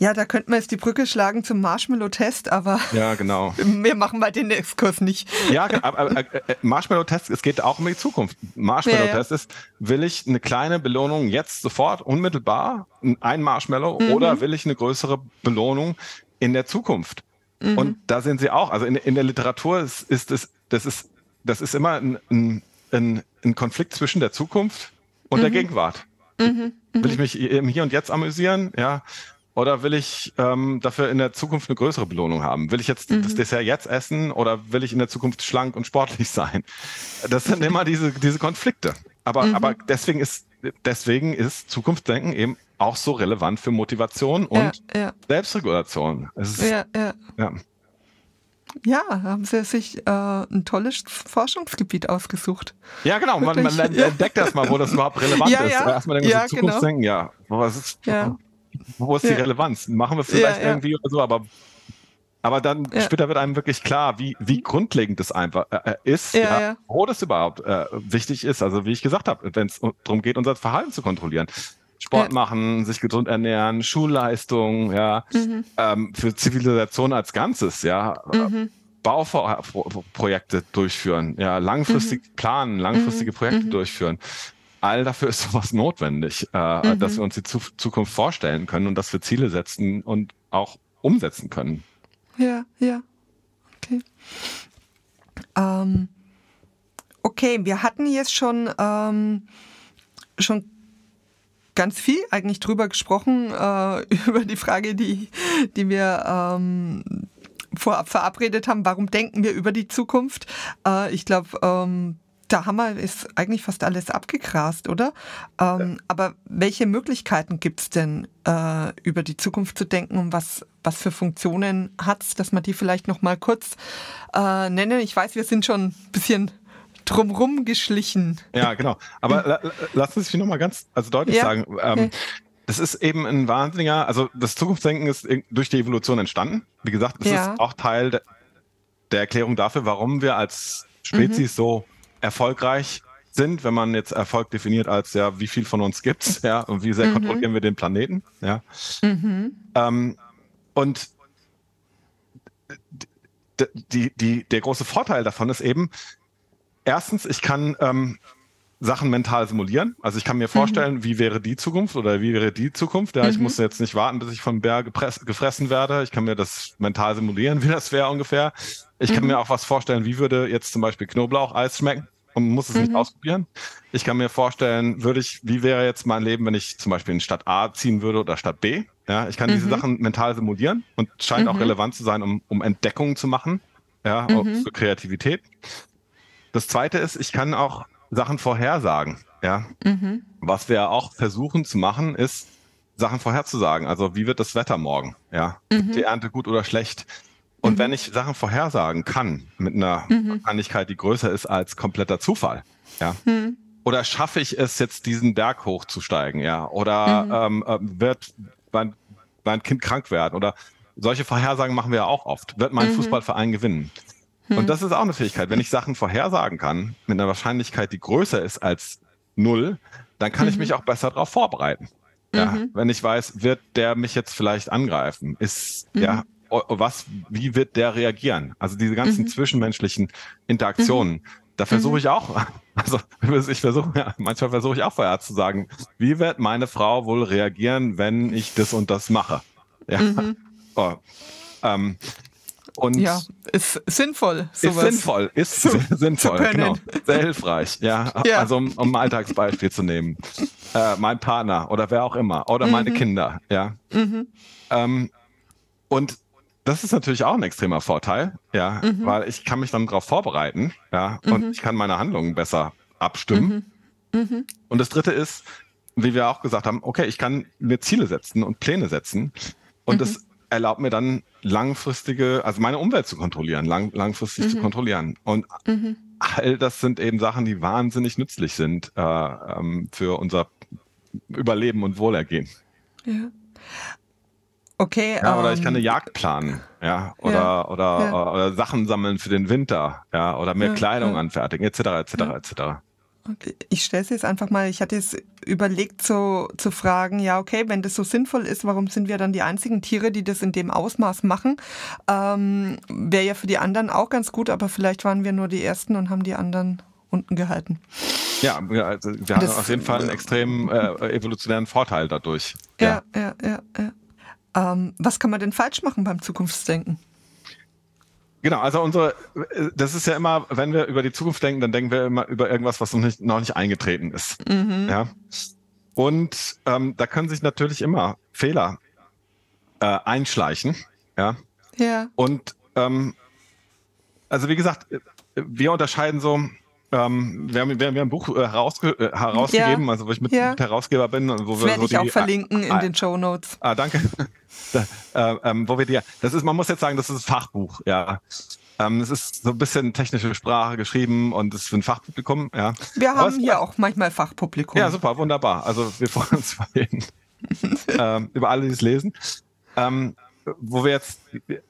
Ja, da könnten wir jetzt die Brücke schlagen zum Marshmallow-Test, aber ja, genau. wir machen mal den Exkurs nicht. Ja, aber äh, äh, Marshmallow-Test, es geht auch um die Zukunft. Marshmallow-Test ja, ja. ist, will ich eine kleine Belohnung jetzt sofort, unmittelbar, ein Marshmallow, mhm. oder will ich eine größere Belohnung in der Zukunft? Mhm. Und da sehen Sie auch, also in, in der Literatur ist, ist es, das ist, das ist immer ein, ein, ein Konflikt zwischen der Zukunft und mhm. der Gegenwart. Mhm. Will ich mich im Hier und Jetzt amüsieren? Ja oder will ich ähm, dafür in der Zukunft eine größere Belohnung haben? Will ich jetzt mhm. das Dessert jetzt essen oder will ich in der Zukunft schlank und sportlich sein? Das sind immer diese, diese Konflikte. Aber, mhm. aber deswegen ist, deswegen ist Zukunftsdenken eben auch so relevant für Motivation und ja, ja. Selbstregulation. Ist, ja, ja. ja. Ja, haben Sie sich äh, ein tolles Forschungsgebiet ausgesucht. Ja, genau. Man, man, entdeckt das mal, wo das überhaupt relevant ja, ist. Ja. Erstmal denken ja, so genau. Zukunftsdenken, genau. ja, was ist, ja. Wo ist die Relevanz? Machen wir vielleicht irgendwie oder so, aber aber dann ja. später wird einem wirklich klar, wie, wie grundlegend das einfach äh, äh ist, ja, ja, ja. wo das überhaupt äh, wichtig ist. Also wie ich gesagt habe, wenn es darum geht, unser Verhalten zu kontrollieren. Sport machen, sich gesund ernähren, Schulleistung, ja, mhm. ähm, für Zivilisation als Ganzes, ja, mhm. Bauprojekte durchführen, ja, langfristig mhm. planen, langfristige mhm. Projekte mhm. durchführen all dafür ist sowas notwendig, äh, mhm. dass wir uns die Zu Zukunft vorstellen können und dass wir Ziele setzen und auch umsetzen können. Ja, ja. Okay. Ähm, okay, wir hatten jetzt schon, ähm, schon ganz viel eigentlich drüber gesprochen, äh, über die Frage, die, die wir ähm, vorab verabredet haben, warum denken wir über die Zukunft? Äh, ich glaube, da haben wir ist eigentlich fast alles abgegrast, oder? Ähm, ja. Aber welche Möglichkeiten gibt es denn, äh, über die Zukunft zu denken und was, was für Funktionen hat es, dass man die vielleicht noch mal kurz äh, nennen? Ich weiß, wir sind schon ein bisschen drumrum geschlichen. Ja, genau. Aber la, la, lass uns noch mal ganz also deutlich ja. sagen. Ähm, okay. Das ist eben ein wahnsinniger, also das Zukunftsdenken ist durch die Evolution entstanden. Wie gesagt, es ja. ist auch Teil de, der Erklärung dafür, warum wir als Spezies mhm. so erfolgreich sind, wenn man jetzt Erfolg definiert als ja, wie viel von uns gibt's, ja, und wie sehr mhm. kontrollieren wir den Planeten, ja. Mhm. Ähm, und die, die, der große Vorteil davon ist eben, erstens, ich kann ähm, Sachen mental simulieren. Also ich kann mir mhm. vorstellen, mhm. wie wäre die Zukunft oder wie wäre die Zukunft. Ja, mhm. ich muss jetzt nicht warten, bis ich vom Bär gefressen werde. Ich kann mir das mental simulieren, wie das wäre ungefähr. Ich mhm. kann mir auch was vorstellen, wie würde jetzt zum Beispiel Knoblauch-Eis schmecken und muss es nicht mhm. ausprobieren. Ich kann mir vorstellen, würde ich, wie wäre jetzt mein Leben, wenn ich zum Beispiel in Stadt A ziehen würde oder Stadt B? Ja, ich kann diese mhm. Sachen mental simulieren und scheint auch relevant zu sein, um, um Entdeckungen zu machen. Ja, für Kreativität. Das zweite ist, ich kann auch Sachen vorhersagen. Ja. Mhm. Was wir auch versuchen zu machen, ist, Sachen vorherzusagen. Also wie wird das Wetter morgen? Ja. Mhm. Die Ernte gut oder schlecht? Und mhm. wenn ich Sachen vorhersagen kann, mit einer mhm. Wahrscheinlichkeit, die größer ist als kompletter Zufall, ja. Mhm. Oder schaffe ich es jetzt, diesen Berg hochzusteigen, ja? Oder mhm. ähm, äh, wird mein, mein Kind krank werden? Oder solche Vorhersagen machen wir ja auch oft. Wird mein mhm. Fußballverein gewinnen? Und hm. das ist auch eine Fähigkeit. Wenn ich Sachen vorhersagen kann, mit einer Wahrscheinlichkeit, die größer ist als null, dann kann mhm. ich mich auch besser darauf vorbereiten. Ja, mhm. wenn ich weiß, wird der mich jetzt vielleicht angreifen? Ist, mhm. ja, was, wie wird der reagieren? Also diese ganzen mhm. zwischenmenschlichen Interaktionen, mhm. da versuche mhm. ich auch, also ich versuche, ja, manchmal versuche ich auch vorher zu sagen, wie wird meine Frau wohl reagieren, wenn ich das und das mache? Ja. Oh, ähm, und ja, ist sinnvoll. Sowas ist sinnvoll, ist zu, sinnvoll, zu genau. Sehr hilfreich, ja. ja. Also um, um ein Alltagsbeispiel zu nehmen. Äh, mein Partner oder wer auch immer oder mhm. meine Kinder, ja. Mhm. Ähm, und das ist natürlich auch ein extremer Vorteil, ja, mhm. weil ich kann mich dann darauf vorbereiten, ja, und mhm. ich kann meine Handlungen besser abstimmen. Mhm. Mhm. Und das dritte ist, wie wir auch gesagt haben, okay, ich kann mir Ziele setzen und Pläne setzen. Und das erlaubt mir dann langfristige, also meine Umwelt zu kontrollieren, lang, langfristig mhm. zu kontrollieren. Und mhm. all das sind eben Sachen, die wahnsinnig nützlich sind äh, ähm, für unser Überleben und Wohlergehen. Ja. Okay. Ja, oder um, ich kann eine ähm, Jagd planen, ja, oder ja, oder, ja. oder Sachen sammeln für den Winter, ja, oder mehr Kleidung anfertigen, etc. etc. etc. Ich stelle es jetzt einfach mal, ich hatte es überlegt zu, zu fragen, ja, okay, wenn das so sinnvoll ist, warum sind wir dann die einzigen Tiere, die das in dem Ausmaß machen? Ähm, Wäre ja für die anderen auch ganz gut, aber vielleicht waren wir nur die Ersten und haben die anderen unten gehalten. Ja, also wir das, haben auf jeden Fall einen extrem äh, evolutionären Vorteil dadurch. Ja, ja, ja, ja. Ähm, was kann man denn falsch machen beim Zukunftsdenken? Genau, also unsere, das ist ja immer, wenn wir über die Zukunft denken, dann denken wir immer über irgendwas, was noch nicht, noch nicht eingetreten ist. Mhm. Ja. Und ähm, da können sich natürlich immer Fehler äh, einschleichen. Ja. Ja. Und ähm, also wie gesagt, wir unterscheiden so, ähm, wir, haben, wir, haben ein Buch äh, herausge äh, herausgegeben, ja. also wo ich mit, ja. mit Herausgeber bin. Wo das wir werde so ich die, auch verlinken in den Show Notes. Ah, danke. da, äh, ähm, wo wir die, das ist, man muss jetzt sagen, das ist ein Fachbuch, ja. Ähm, es ist so ein bisschen technische Sprache geschrieben und es ist für ein Fachpublikum, ja. Wir haben es, hier auch manchmal Fachpublikum. Ja, super, wunderbar. Also wir freuen uns ähm, über alle, die es lesen. Ähm, wo wir jetzt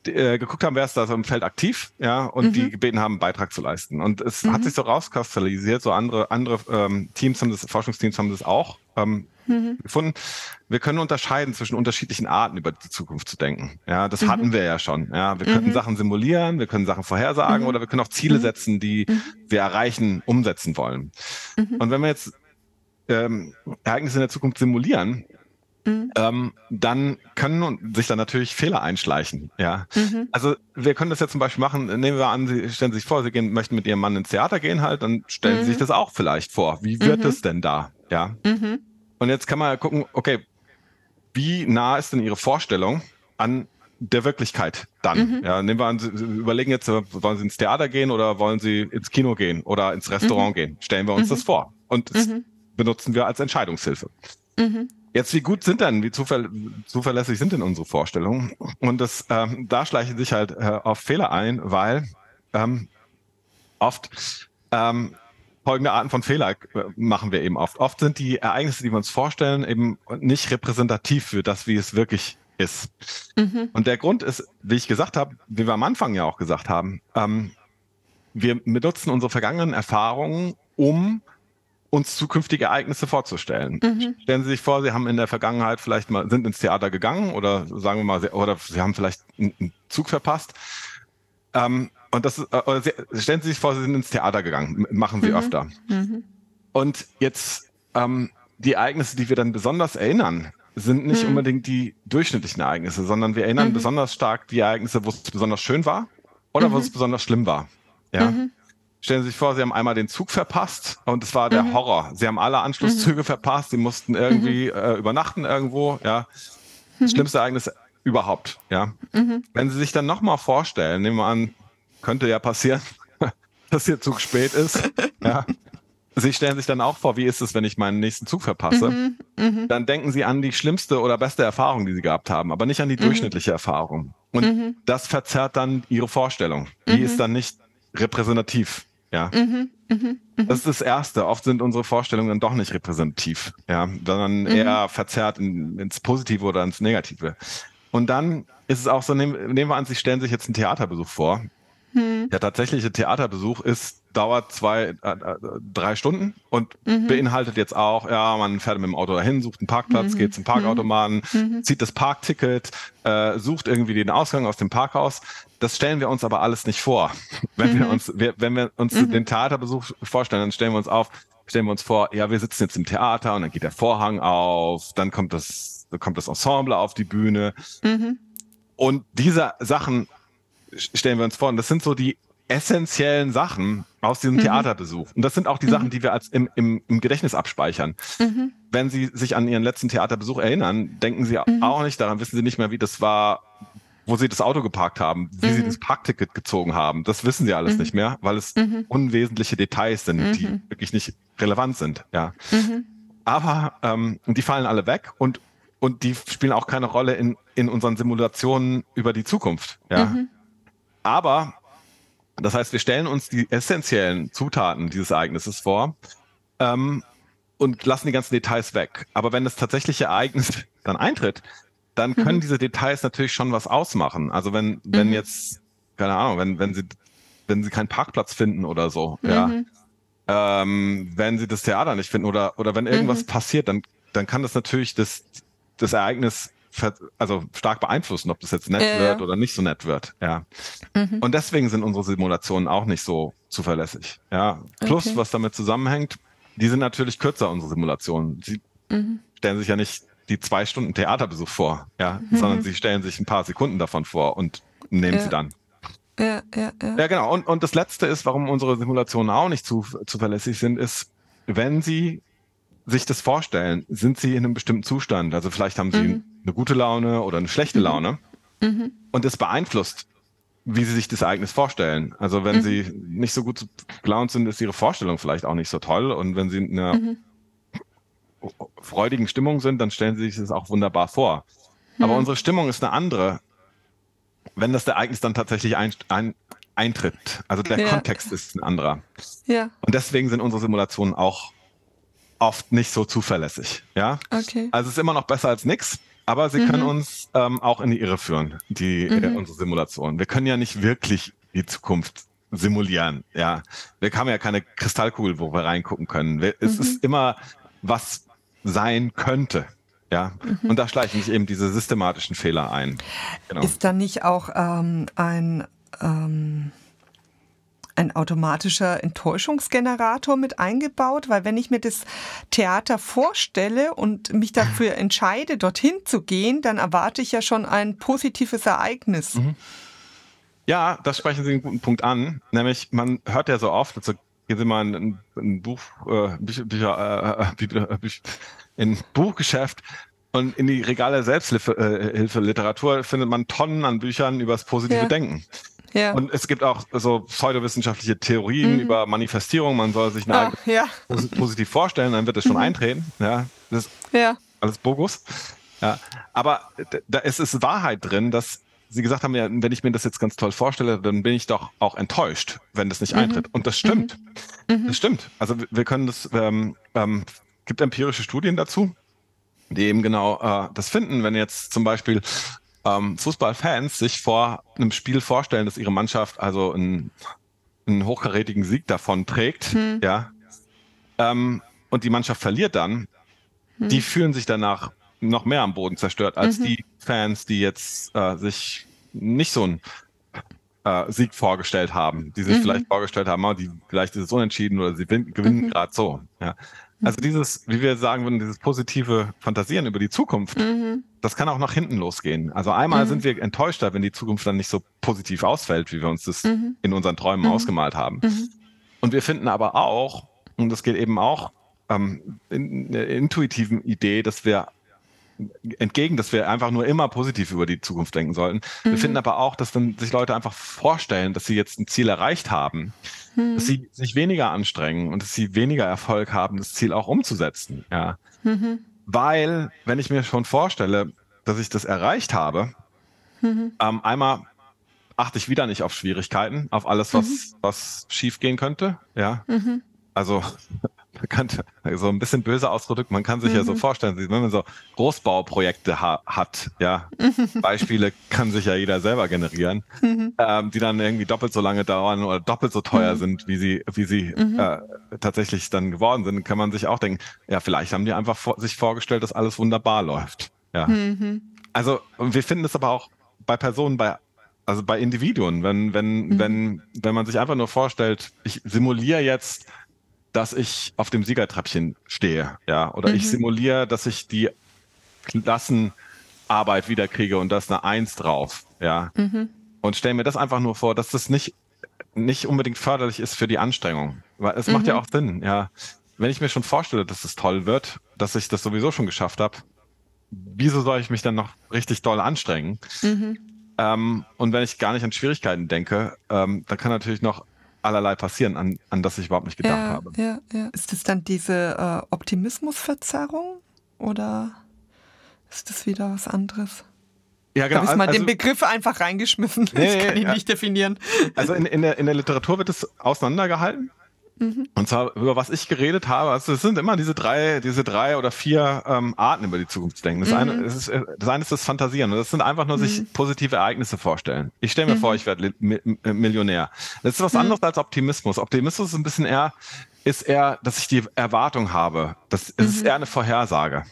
äh, geguckt haben, wer ist da so im Feld aktiv, ja, und mhm. die gebeten haben, einen Beitrag zu leisten. Und es mhm. hat sich so rauskristallisiert, so andere, andere ähm, Teams haben das, Forschungsteams haben das auch ähm, mhm. gefunden. Wir können unterscheiden zwischen unterschiedlichen Arten über die Zukunft zu denken. Ja, das hatten mhm. wir ja schon. Ja, wir können mhm. Sachen simulieren, wir können Sachen vorhersagen mhm. oder wir können auch Ziele setzen, die wir erreichen, umsetzen wollen. Und wenn wir jetzt ähm, Ereignisse in der Zukunft simulieren, mhm. ähm, dann können sich da natürlich Fehler einschleichen. Ja, mhm. also wir können das jetzt zum Beispiel machen. Nehmen wir an, Sie stellen sich vor, Sie gehen, möchten mit Ihrem Mann ins Theater gehen, halt, dann stellen Sie sich mhm. das auch vielleicht vor. Wie wird es denn da? Ja. Und jetzt kann man ja gucken, okay, wie nah ist denn Ihre Vorstellung an der Wirklichkeit dann. Mhm. Ja, nehmen wir an, Sie überlegen jetzt, wollen Sie ins Theater gehen oder wollen Sie ins Kino gehen oder ins Restaurant mhm. gehen? Stellen wir uns mhm. das vor und das mhm. benutzen wir als Entscheidungshilfe. Jetzt, wie gut sind denn, wie zuver zuverlässig sind denn unsere Vorstellungen? Und das, ähm, da schleichen sich halt äh, oft Fehler ein, weil ähm, oft ähm, folgende Arten von Fehler äh, machen wir eben oft. Oft sind die Ereignisse, die wir uns vorstellen, eben nicht repräsentativ für das, wie es wirklich ist. Mhm. Und der Grund ist, wie ich gesagt habe, wie wir am Anfang ja auch gesagt haben, ähm, wir benutzen unsere vergangenen Erfahrungen, um uns zukünftige Ereignisse vorzustellen. Mhm. Stellen Sie sich vor, Sie haben in der Vergangenheit vielleicht mal sind ins Theater gegangen oder sagen wir mal, oder Sie haben vielleicht einen Zug verpasst. Ähm, und das ist, oder Sie, stellen Sie sich vor, Sie sind ins Theater gegangen, machen Sie mhm. öfter. Mhm. Und jetzt ähm, die Ereignisse, die wir dann besonders erinnern, sind nicht mhm. unbedingt die durchschnittlichen Ereignisse, sondern wir erinnern mhm. besonders stark die Ereignisse, wo es besonders schön war oder mhm. wo es besonders schlimm war. Ja. Mhm. Stellen Sie sich vor, Sie haben einmal den Zug verpasst und es war der mhm. Horror. Sie haben alle Anschlusszüge mhm. verpasst, Sie mussten irgendwie äh, übernachten irgendwo. Ja. Das schlimmste Ereignis überhaupt. Ja. Wenn Sie sich dann nochmal vorstellen, nehmen wir an, könnte ja passieren, dass Ihr Zug spät ist. ja. Sie stellen sich dann auch vor, wie ist es, wenn ich meinen nächsten Zug verpasse? Mhm, mh. Dann denken Sie an die schlimmste oder beste Erfahrung, die Sie gehabt haben, aber nicht an die mhm. durchschnittliche Erfahrung. Und mhm. das verzerrt dann Ihre Vorstellung. Die ist mhm. dann nicht repräsentativ. Ja. Mhm, mhm, das ist das Erste. Oft sind unsere Vorstellungen dann doch nicht repräsentativ, ja, sondern eher verzerrt in, ins Positive oder ins Negative. Und dann ist es auch so, nehmen, nehmen wir an, Sie stellen sich jetzt einen Theaterbesuch vor. Der tatsächliche Theaterbesuch ist dauert zwei, äh, äh, drei Stunden und mhm. beinhaltet jetzt auch, ja, man fährt mit dem Auto dahin, sucht einen Parkplatz, mhm. geht zum Parkautomaten, mhm. mhm. zieht das Parkticket, äh, sucht irgendwie den Ausgang aus dem Parkhaus. Das stellen wir uns aber alles nicht vor. Wenn wir mhm. uns, wir, wenn wir uns mhm. den Theaterbesuch vorstellen, dann stellen wir uns auf, stellen wir uns vor, ja, wir sitzen jetzt im Theater und dann geht der Vorhang auf, dann kommt das, dann kommt das Ensemble auf die Bühne. Und diese Sachen stellen wir uns vor. Und das sind so die essentiellen Sachen aus diesem mhm. Theaterbesuch. Und das sind auch die mhm. Sachen, die wir als im, im, im Gedächtnis abspeichern. Mhm. Wenn Sie sich an Ihren letzten Theaterbesuch erinnern, denken Sie mhm. auch nicht daran, wissen Sie nicht mehr, wie das war, wo Sie das Auto geparkt haben, wie Sie mhm. das Parkticket gezogen haben. Das wissen Sie alles mhm. nicht mehr, weil es unwesentliche Details sind, die wirklich nicht relevant sind. Ja. Aber ähm, die fallen alle weg und und die spielen auch keine Rolle in, in unseren Simulationen über die Zukunft. Ja. Aber das heißt, wir stellen uns die essentiellen Zutaten dieses Ereignisses vor ähm, und lassen die ganzen Details weg. Aber wenn das tatsächliche Ereignis dann eintritt, dann können mhm. diese Details natürlich schon was ausmachen. Also wenn, wenn mhm. jetzt, keine Ahnung, wenn, wenn sie, wenn sie keinen Parkplatz finden oder so, mhm. ja, ähm, wenn sie das Theater nicht finden oder, oder wenn irgendwas mhm. passiert, dann, dann kann das natürlich das, das Ereignis also stark beeinflussen, ob das jetzt nett äh, wird oder nicht so nett wird. Ja. Mhm. Und deswegen sind unsere Simulationen auch nicht so zuverlässig. Ja. Plus, okay. was damit zusammenhängt, die sind natürlich kürzer, unsere Simulationen. Sie mhm. stellen sich ja nicht die zwei Stunden Theaterbesuch vor, ja, mhm. sondern sie stellen sich ein paar Sekunden davon vor und nehmen ja. sie dann. Ja, ja, ja. ja, genau. Und, und das Letzte ist, warum unsere Simulationen auch nicht zu, zuverlässig sind, ist, wenn sie sich das vorstellen, sind sie in einem bestimmten Zustand. Also vielleicht haben sie mhm. eine gute Laune oder eine schlechte mhm. Laune. Mhm. Und das beeinflusst, wie sie sich das Ereignis vorstellen. Also wenn mhm. sie nicht so gut gelaunt sind, ist ihre Vorstellung vielleicht auch nicht so toll. Und wenn sie in einer mhm. Freudigen Stimmung sind, dann stellen sie sich das auch wunderbar vor. Aber mhm. unsere Stimmung ist eine andere, wenn das Ereignis dann tatsächlich ein, ein, eintritt. Also der ja. Kontext ist ein anderer. Ja. Und deswegen sind unsere Simulationen auch oft nicht so zuverlässig. Ja. Okay. Also es ist immer noch besser als nichts. Aber sie mhm. können uns ähm, auch in die Irre führen, die äh, mhm. äh, unsere Simulation. Wir können ja nicht wirklich die Zukunft simulieren. Ja, wir haben ja keine Kristallkugel, wo wir reingucken können. Wir, es mhm. ist immer was sein könnte. Ja, mhm. und da schleichen sich eben diese systematischen Fehler ein. Genau. Ist da nicht auch ähm, ein ähm ein automatischer Enttäuschungsgenerator mit eingebaut? Weil wenn ich mir das Theater vorstelle und mich dafür entscheide, dorthin zu gehen, dann erwarte ich ja schon ein positives Ereignis. Mhm. Ja, das sprechen Sie einen guten Punkt an. Nämlich, man hört ja so oft, also gehen Sie mal in ein, ein Buch, äh, Bücher, Bücher, äh, äh, äh in ein Buchgeschäft und in die Regale Selbsthilfeliteratur äh, findet man Tonnen an Büchern über das positive ja. Denken. Ja. Und es gibt auch so pseudowissenschaftliche Theorien mhm. über Manifestierung. Man soll sich Ach, ja. positiv vorstellen, dann wird es schon mhm. eintreten. Ja, das ist ja. alles Bogus. Ja, aber da ist es Wahrheit drin, dass Sie gesagt haben, ja, wenn ich mir das jetzt ganz toll vorstelle, dann bin ich doch auch enttäuscht, wenn das nicht mhm. eintritt. Und das stimmt. Mhm. Das stimmt. Also wir können das, ähm, ähm, gibt empirische Studien dazu, die eben genau äh, das finden. Wenn jetzt zum Beispiel ähm, Fußballfans sich vor einem Spiel vorstellen, dass ihre Mannschaft also einen, einen hochkarätigen Sieg davon trägt, mhm. ja, ähm, und die Mannschaft verliert dann, mhm. die fühlen sich danach noch mehr am Boden zerstört als mhm. die Fans, die jetzt äh, sich nicht so einen äh, Sieg vorgestellt haben, die sich mhm. vielleicht vorgestellt haben, die vielleicht ist es unentschieden oder sie gewinnen mhm. gerade so. Ja. Also dieses, wie wir sagen würden, dieses positive Fantasieren über die Zukunft, mhm. das kann auch nach hinten losgehen. Also einmal mhm. sind wir enttäuschter, wenn die Zukunft dann nicht so positiv ausfällt, wie wir uns das mhm. in unseren Träumen mhm. ausgemalt haben. Mhm. Und wir finden aber auch, und das geht eben auch ähm, in der intuitiven Idee, dass wir entgegen, dass wir einfach nur immer positiv über die Zukunft denken sollten. Mhm. Wir finden aber auch, dass wenn sich Leute einfach vorstellen, dass sie jetzt ein Ziel erreicht haben, mhm. dass sie sich weniger anstrengen und dass sie weniger Erfolg haben, das Ziel auch umzusetzen. Ja. Mhm. Weil, wenn ich mir schon vorstelle, dass ich das erreicht habe, mhm. ähm, einmal achte ich wieder nicht auf Schwierigkeiten, auf alles, was, mhm. was schief gehen könnte. Ja. Mhm. Also man kann, so ein bisschen böse ausgedrückt, man kann sich mhm. ja so mhm. vorstellen, wenn man so Großbauprojekte ha hat, ja, Beispiele kann sich ja jeder selber generieren, mhm. ähm, die dann irgendwie doppelt so lange dauern oder doppelt so teuer mhm. sind, wie sie, wie sie mhm. äh, tatsächlich dann geworden sind, kann man sich auch denken, ja, vielleicht haben die einfach vor, sich vorgestellt, dass alles wunderbar läuft. Ja. Mhm. Also, wir finden es aber auch bei Personen, bei also bei Individuen, wenn, wenn, wenn, wenn man sich einfach nur vorstellt, ich simuliere jetzt dass ich auf dem Siegertreppchen stehe, ja, oder mhm. ich simuliere, dass ich die Klassenarbeit wiederkriege und da ist eine Eins drauf, ja, mhm. und stelle mir das einfach nur vor, dass das nicht nicht unbedingt förderlich ist für die Anstrengung, weil es mhm. macht ja mhm. auch Sinn, ja. Wenn ich mir schon vorstelle, dass es toll wird, dass ich das sowieso schon geschafft habe, wieso soll ich mich dann noch richtig doll anstrengen? Mhm. Ähm, und wenn ich gar nicht an Schwierigkeiten denke, ähm, dann kann natürlich noch allerlei passieren, an, an das ich überhaupt nicht gedacht ja, habe. Ja, ja. Ist das dann diese äh, Optimismusverzerrung oder ist das wieder was anderes? Ja, genau. Habe ich mal also, den Begriff einfach reingeschmissen. Nee, ich kann ihn ja. nicht definieren. Also in, in, der, in der Literatur wird es auseinandergehalten. Mhm. Und zwar über was ich geredet habe. Also es sind immer diese drei, diese drei oder vier ähm, Arten über die Zukunft zu denken. Das, mhm. eine, ist, das eine ist das Fantasieren. Und das sind einfach nur mhm. sich positive Ereignisse vorstellen. Ich stelle mir mhm. vor, ich werde Millionär. Das ist was mhm. anderes als Optimismus. Optimismus ist ein bisschen eher, ist eher, dass ich die Erwartung habe. Das es ist mhm. eher eine Vorhersage.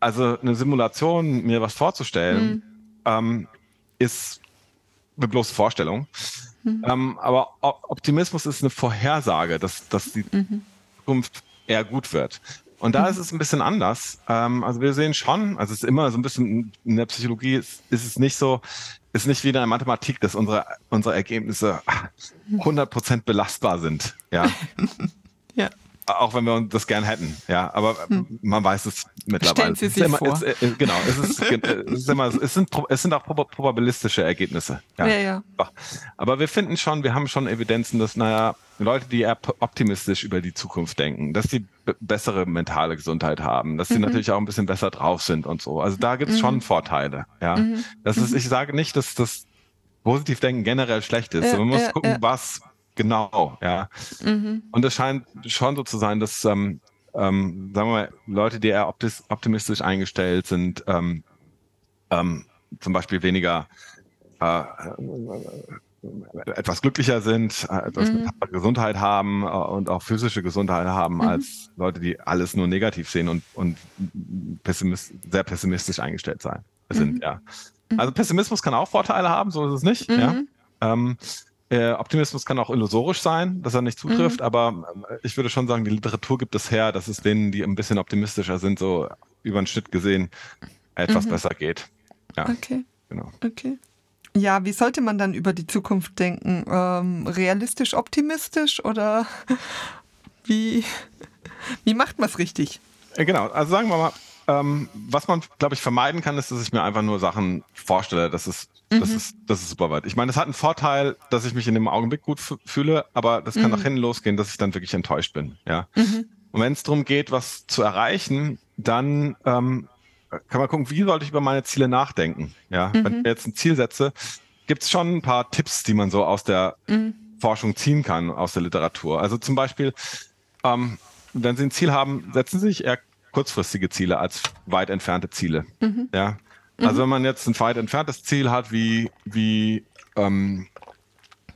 Also eine Simulation, mir was vorzustellen, ähm, ist eine bloße Vorstellung. Mhm. Ähm, aber Optimismus ist eine Vorhersage, dass, dass die mhm. Zukunft eher gut wird. Und da mhm. ist es ein bisschen anders. Ähm, also wir sehen schon, also es ist immer so ein bisschen in der Psychologie ist, ist es nicht so, ist nicht wie in der Mathematik, dass unsere, unsere Ergebnisse 100% belastbar sind. Ja. ja auch wenn wir das gern hätten, ja, aber hm. man weiß es mittlerweile. Stellen Sie sich immer, vor. Es, äh, genau, es, ist, es, ist immer, es, sind, es sind auch probabilistische Ergebnisse. Ja. ja, ja. Aber wir finden schon, wir haben schon Evidenzen, dass, naja, Leute, die eher optimistisch über die Zukunft denken, dass sie bessere mentale Gesundheit haben, dass sie mhm. natürlich auch ein bisschen besser drauf sind und so. Also da gibt es mhm. schon Vorteile, ja. Mhm. Das ist, mhm. ich sage nicht, dass das Positivdenken generell schlecht ist. Ja, man muss ja, gucken, ja. was Genau, ja. Mhm. Und es scheint schon so zu sein, dass, ähm, ähm, sagen wir mal, Leute, die eher optimistisch eingestellt sind, ähm, ähm, zum Beispiel weniger äh, etwas glücklicher sind, äh, etwas mhm. Gesundheit haben äh, und auch physische Gesundheit haben, mhm. als Leute, die alles nur negativ sehen und, und pessimist, sehr pessimistisch eingestellt sein, sind, mhm. ja. Mhm. Also Pessimismus kann auch Vorteile haben, so ist es nicht, ja. Mhm. Ähm, Äh, Optimismus kann auch illusorisch sein, dass er nicht zutrifft, mhm. aber äh, ich würde schon sagen, die Literatur gibt es her, dass es denen, die ein bisschen optimistischer sind, so über den Schnitt gesehen, etwas mhm. besser geht. Ja, okay. Genau. Okay. Ja, wie sollte man dann über die Zukunft denken? Ähm, realistisch, optimistisch oder wie, wie macht man es richtig? Äh, genau, also sagen wir mal, ähm, was man, glaube ich, vermeiden kann, ist, dass ich mir einfach nur Sachen vorstelle, dass es, mhm. das ist, das ist super weit. Ich meine, es hat einen Vorteil, dass ich mich in dem Augenblick gut fühle, aber das kann mhm. nach hinten losgehen, dass ich dann wirklich enttäuscht bin. Ja. Mhm. Und wenn es darum geht, was zu erreichen, dann ähm, kann man gucken, wie sollte ich über meine Ziele nachdenken. Ja, mhm. wenn ich mir jetzt ein Ziel setze, gibt es schon ein paar Tipps, die man so aus der mhm. Forschung ziehen kann, aus der Literatur. Also zum Beispiel, ähm, wenn Sie ein Ziel haben, setzen Sie sich eher kurzfristige Ziele als weit entfernte Ziele. Mhm. Ja. Also mhm. wenn man jetzt ein weit entferntes Ziel hat, wie, wie ähm,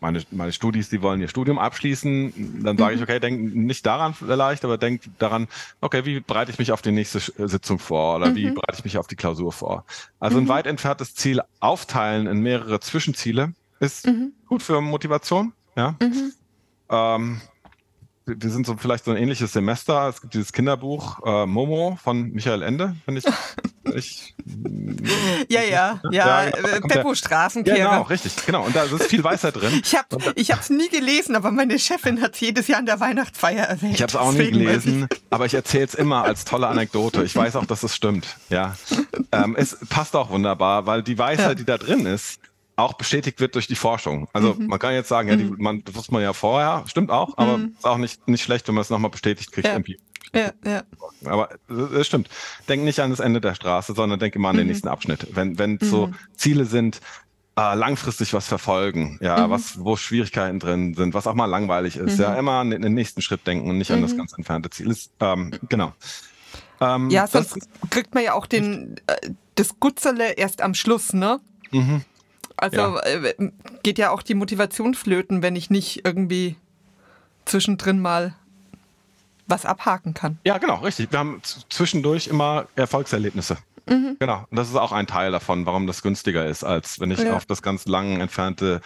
meine, meine Studis, die wollen ihr Studium abschließen, dann sage ich, mhm. okay, denk nicht daran vielleicht, aber denk daran, okay, wie bereite ich mich auf die nächste Sitzung vor oder mhm. wie bereite ich mich auf die Klausur vor? Also ein mhm. weit entferntes Ziel aufteilen in mehrere Zwischenziele ist mhm. gut für Motivation. Ja. Mhm. Ähm, wir sind so vielleicht so ein ähnliches Semester. Es gibt dieses Kinderbuch äh, Momo von Michael Ende, finde ich. ich ja, ja, ja, ja äh, Beppo Straßenkehrer. Ja, genau, richtig, genau. Und da ist viel Weisheit drin. Ich habe ich es nie gelesen, aber meine Chefin hat es jedes Jahr an der Weihnachtsfeier erwähnt. Ich habe es auch nie gelesen, aber ich erzähle es immer als tolle Anekdote. Ich weiß auch, dass es stimmt. Ja, ähm, es passt auch wunderbar, weil die Weisheit, ja. die da drin ist, auch bestätigt wird durch die Forschung. Also mhm. man kann jetzt sagen, ja, die, mhm. man, das wusste man ja vorher, stimmt auch, aber mhm. ist auch nicht, nicht schlecht, wenn man es nochmal bestätigt kriegt. Ja. Ja, ja. Aber es stimmt. Denk nicht an das Ende der Straße, sondern denke mal an den mhm. nächsten Abschnitt. Wenn, wenn so mhm. Ziele sind, äh, langfristig was verfolgen, ja, mhm. was, wo Schwierigkeiten drin sind, was auch mal langweilig ist, ja, immer an den, nächsten Schritt denken und nicht an das ganz entfernte Ziel. Ist, ähm, genau. Ähm, ja, sonst kriegt man ja auch den, äh, das Gutzerle erst am Schluss, ne? Mhm. Also ja. Äh, geht ja auch die Motivation flöten, wenn ich nicht irgendwie zwischendrin mal was abhaken kann. Ja, genau, richtig. Wir haben zwischendurch immer Erfolgserlebnisse. Mhm. Genau. Und das ist auch ein Teil davon, warum das günstiger ist, als wenn ich ja. auf das ganz lang entfernte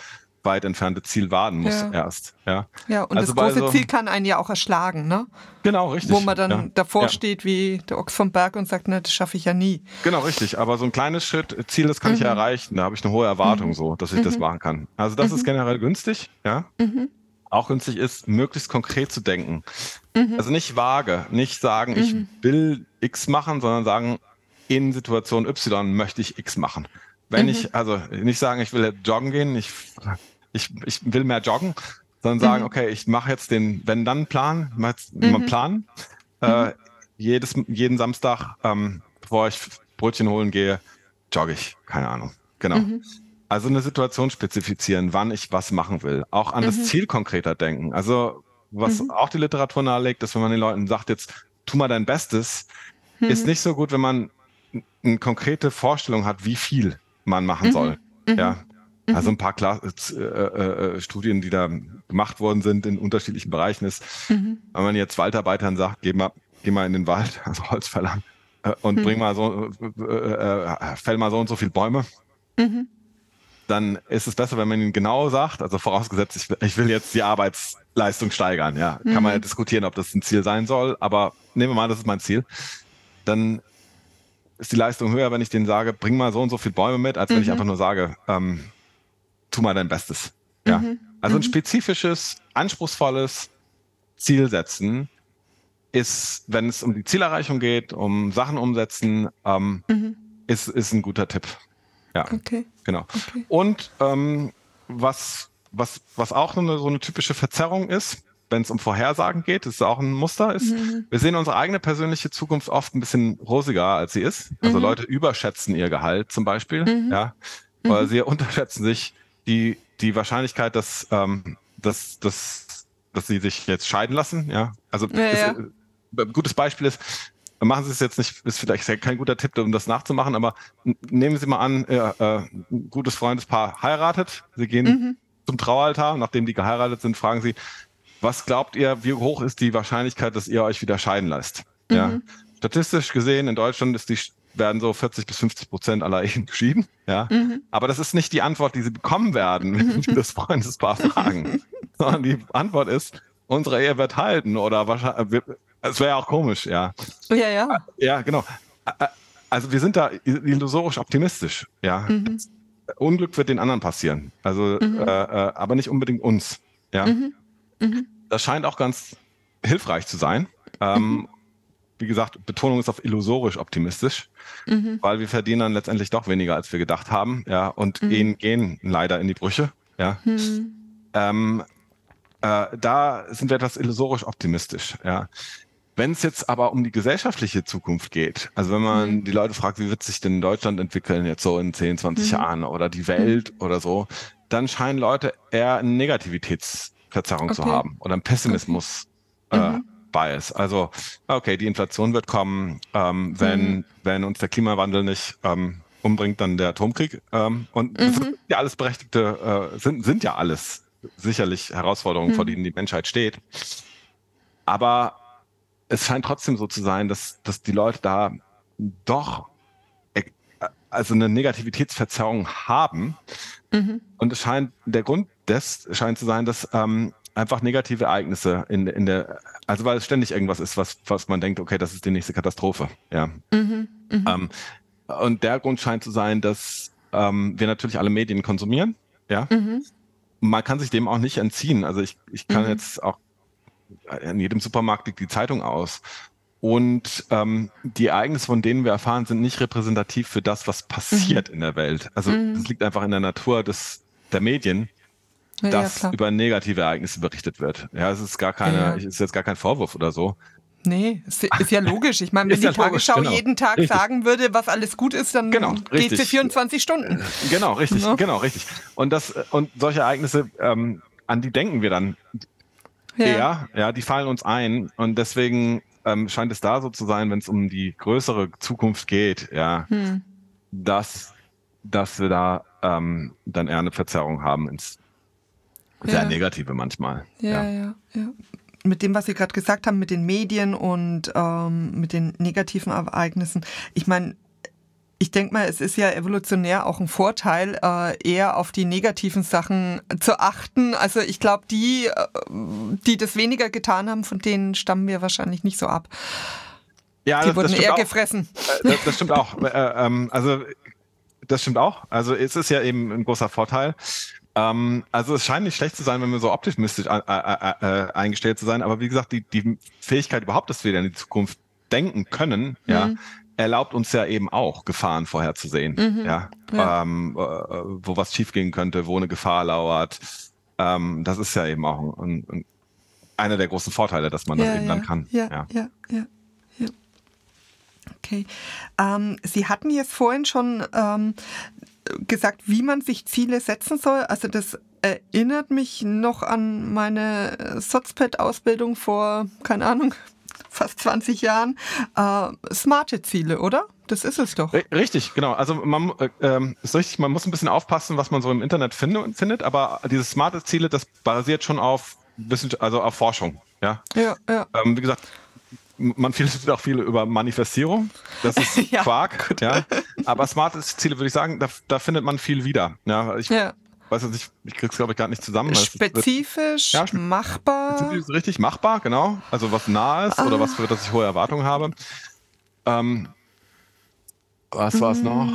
weit entfernte Ziel warten muss ja. erst. Ja, ja und also das große so Ziel kann einen ja auch erschlagen, ne? Genau, richtig. Wo man dann ja. davor ja. steht wie der Ochs vom Berg und sagt, ne, das schaffe ich ja nie. Genau, richtig. Aber so ein kleines Schritt, Ziel, das kann mhm. ich ja erreichen. Da habe ich eine hohe Erwartung mhm. so, dass ich mhm. das machen kann. Also das ist mhm. generell günstig, ja. Mhm. Auch günstig ist, möglichst konkret zu denken. Mhm. Also nicht vage, nicht sagen, ich will X machen, sondern sagen, in Situation Y möchte ich X machen. Wenn ich, also nicht sagen, ich will joggen gehen, ich ich, ich will mehr joggen, sondern sagen, mhm. okay, ich mache jetzt den Wenn-Dann-Plan, mhm. Plan. Äh, mhm. jedes, jeden Samstag, ähm, bevor ich Brötchen holen gehe, jogge ich. Keine Ahnung. Genau. Mhm. Also eine Situation spezifizieren, wann ich was machen will. Auch an das mhm. Ziel konkreter denken. Also was mhm. auch die Literatur nahelegt, dass wenn man den Leuten sagt, jetzt tu mal dein Bestes, ist nicht so gut, wenn man eine konkrete Vorstellung hat, wie viel man machen soll. Ja, also ein paar Kla äh, äh, Studien, die da gemacht worden sind in unterschiedlichen Bereichen ist, mhm. wenn man jetzt Waldarbeitern sagt, geh mal, geh mal in den Wald, also Holzfällern, äh, und mhm. bring mal so, äh, äh, fäll mal so und so viele Bäume, mhm. dann ist es besser, wenn man ihnen genau sagt, also vorausgesetzt, ich, ich will jetzt die Arbeitsleistung steigern, ja. Kann man ja mhm. diskutieren, ob das ein Ziel sein soll, aber nehmen wir mal, das ist mein Ziel. Dann ist die Leistung höher, wenn ich denen sage, bring mal so und so viele Bäume mit, als wenn ich mhm. einfach nur sage, ähm, tu mal dein Bestes. Ja. Mhm. Also ein mhm. spezifisches, anspruchsvolles Ziel setzen ist, wenn es um die Zielerreichung geht, um Sachen umsetzen, ähm, mhm. ist, ist ein guter Tipp. Ja. Okay. Genau. Okay. Und ähm, was, was, was auch eine, so eine typische Verzerrung ist, wenn es um Vorhersagen geht, ist auch ein Muster, ist, mhm. wir sehen unsere eigene persönliche Zukunft oft ein bisschen rosiger, als sie ist. Also mhm. Leute überschätzen ihr Gehalt zum Beispiel, mhm. ja. Oder mhm. sie unterschätzen sich die, die Wahrscheinlichkeit, dass, ähm, dass, dass, dass sie sich jetzt scheiden lassen, ja. Also ja, ist, ja. Äh, ein gutes Beispiel ist, machen Sie es jetzt nicht, ist vielleicht kein guter Tipp, um das nachzumachen, aber nehmen Sie mal an, äh, äh, ein gutes Freundespaar heiratet, Sie gehen mhm. zum Traualtar, nachdem die geheiratet sind, fragen Sie, was glaubt ihr, wie hoch ist die Wahrscheinlichkeit, dass ihr euch wieder scheiden lasst? Mhm. Ja. Statistisch gesehen in Deutschland ist die werden so 40 bis 50 Prozent aller Ehen geschieden. Ja? Mhm. Aber das ist nicht die Antwort, die sie bekommen werden, wenn sie das Freundespaar fragen. Sondern die Antwort ist, unsere Ehe wird halten oder wahrscheinlich, es wäre ja auch komisch, ja. Ja, ja. Ja, genau. Also wir sind da illusorisch optimistisch, ja. Mhm. Unglück wird den anderen passieren. Also, mhm. äh, äh, aber nicht unbedingt uns. Ja. Mhm. Mhm. Das scheint auch ganz hilfreich zu sein. Ähm. wie gesagt, Betonung ist auf illusorisch optimistisch, mhm. weil wir verdienen dann letztendlich doch weniger, als wir gedacht haben. Ja, und mhm. Ehen gehen leider in die Brüche. Ja. Ähm, äh, da sind wir etwas illusorisch optimistisch. Ja. Wenn es jetzt aber um die gesellschaftliche Zukunft geht, also wenn man mhm. die Leute fragt, wie wird sich denn Deutschland entwickeln jetzt so in 10, 20 mhm. Jahren oder die Welt mhm. oder so, dann scheinen Leute eher eine Negativitätsverzerrung okay. zu haben oder einen Pessimismus okay. äh, mhm. Bias. Also, okay, die Inflation wird kommen, ähm, wenn, mhm. wenn uns der Klimawandel nicht ähm, umbringt, dann der Atomkrieg. Ähm, und das sind ja alles berechtigte, äh, sind, sind ja alles sicherlich Herausforderungen, vor denen die Menschheit steht. Aber es scheint trotzdem so zu sein, dass, dass die Leute da doch äh, also eine Negativitätsverzerrung haben. Mhm. Und es scheint, der Grund des scheint zu sein, dass ähm, einfach negative Ereignisse in, in der, also weil es ständig irgendwas ist, was, was man denkt, okay, das ist die nächste Katastrophe. Ja. Mhm. Mhm. Ähm, und der Grund scheint zu sein, dass ähm, wir natürlich alle Medien konsumieren. Ja. Mhm. Man kann sich dem auch nicht entziehen. Also ich, ich kann mhm. jetzt auch in jedem Supermarkt liegt die Zeitung aus. Und ähm, die Ereignisse, von denen wir erfahren, sind nicht repräsentativ für das, was passiert mhm. in der Welt. Also mhm. das liegt einfach in der Natur des, der Medien, ja, dass ja, über negative Ereignisse berichtet wird. Ja, es ist gar keine, ja. ist jetzt gar kein Vorwurf oder so. Nee, ist, ist ja logisch. Ich meine, wenn die Tagesschau genau. jeden Tag richtig. sagen würde, was alles gut ist, dann genau, geht sie 24 Stunden. Genau, richtig, no? genau, richtig. Und das und solche Ereignisse, ähm, an die denken wir dann ja. eher. Ja, die fallen uns ein. Und deswegen ähm, scheint es da so zu sein, wenn es um die größere Zukunft geht, ja, hm. dass, dass wir da ähm, dann eher eine Verzerrung haben ins sehr ja. negative manchmal. Ja, ja, ja. ja. Mit dem, was Sie gerade gesagt haben, mit den Medien und ähm, mit den negativen Ereignissen. Ich meine, ich denke mal, es ist ja evolutionär auch ein Vorteil, äh, eher auf die negativen Sachen zu achten. Also ich glaube, die, äh, die das weniger getan haben, von denen stammen wir wahrscheinlich nicht so ab. Ja, die das, wurden das eher auch. gefressen. Äh, das, das, stimmt auch. Äh, ähm, also das stimmt auch. Also es ist ja eben ein großer Vorteil. Ähm, also es scheint nicht schlecht zu sein, wenn wir so optimistisch äh, äh, eingestellt zu sein. Aber wie gesagt, die, die Fähigkeit überhaupt, dass wir in die Zukunft denken können, mhm. ja, erlaubt uns ja eben auch, Gefahren vorherzusehen. Mhm. Ja, ja. Ähm, äh, wo was schiefgehen könnte, wo eine Gefahr lauert. Ähm, das ist ja eben auch ein, ein, einer der großen Vorteile, dass man ja, das eben ja. dann kann. Ja, ja, ja. ja, ja. Okay. Ähm, Sie hatten jetzt vorhin schon ähm, gesagt, wie man sich Ziele setzen soll. Also das erinnert mich noch an meine Sozped-Ausbildung vor, keine Ahnung, fast 20 Jahren, äh, smarte Ziele, oder? Das ist es doch. Richtig, genau. Also man äh, ähm, ist richtig, man muss ein bisschen aufpassen, was man so im Internet find, findet, aber diese smarte Ziele, das basiert schon auf also auf Forschung. Ja, ja. ja. Ähm, wie gesagt, man findet auch viel über Manifestierung. Das ist ja, Quark. Gut. Ja. Aber smarte Ziele würde ich sagen, da, da findet man viel wieder. Ja, ich ja weiß nicht, ich krieg's glaube ich gar nicht zusammen. Spezifisch, ja, machbar. Spezifisch, richtig machbar, genau. Also was nah ist ah. oder was für das ich hohe Erwartungen habe. Ähm, was war es mhm. noch?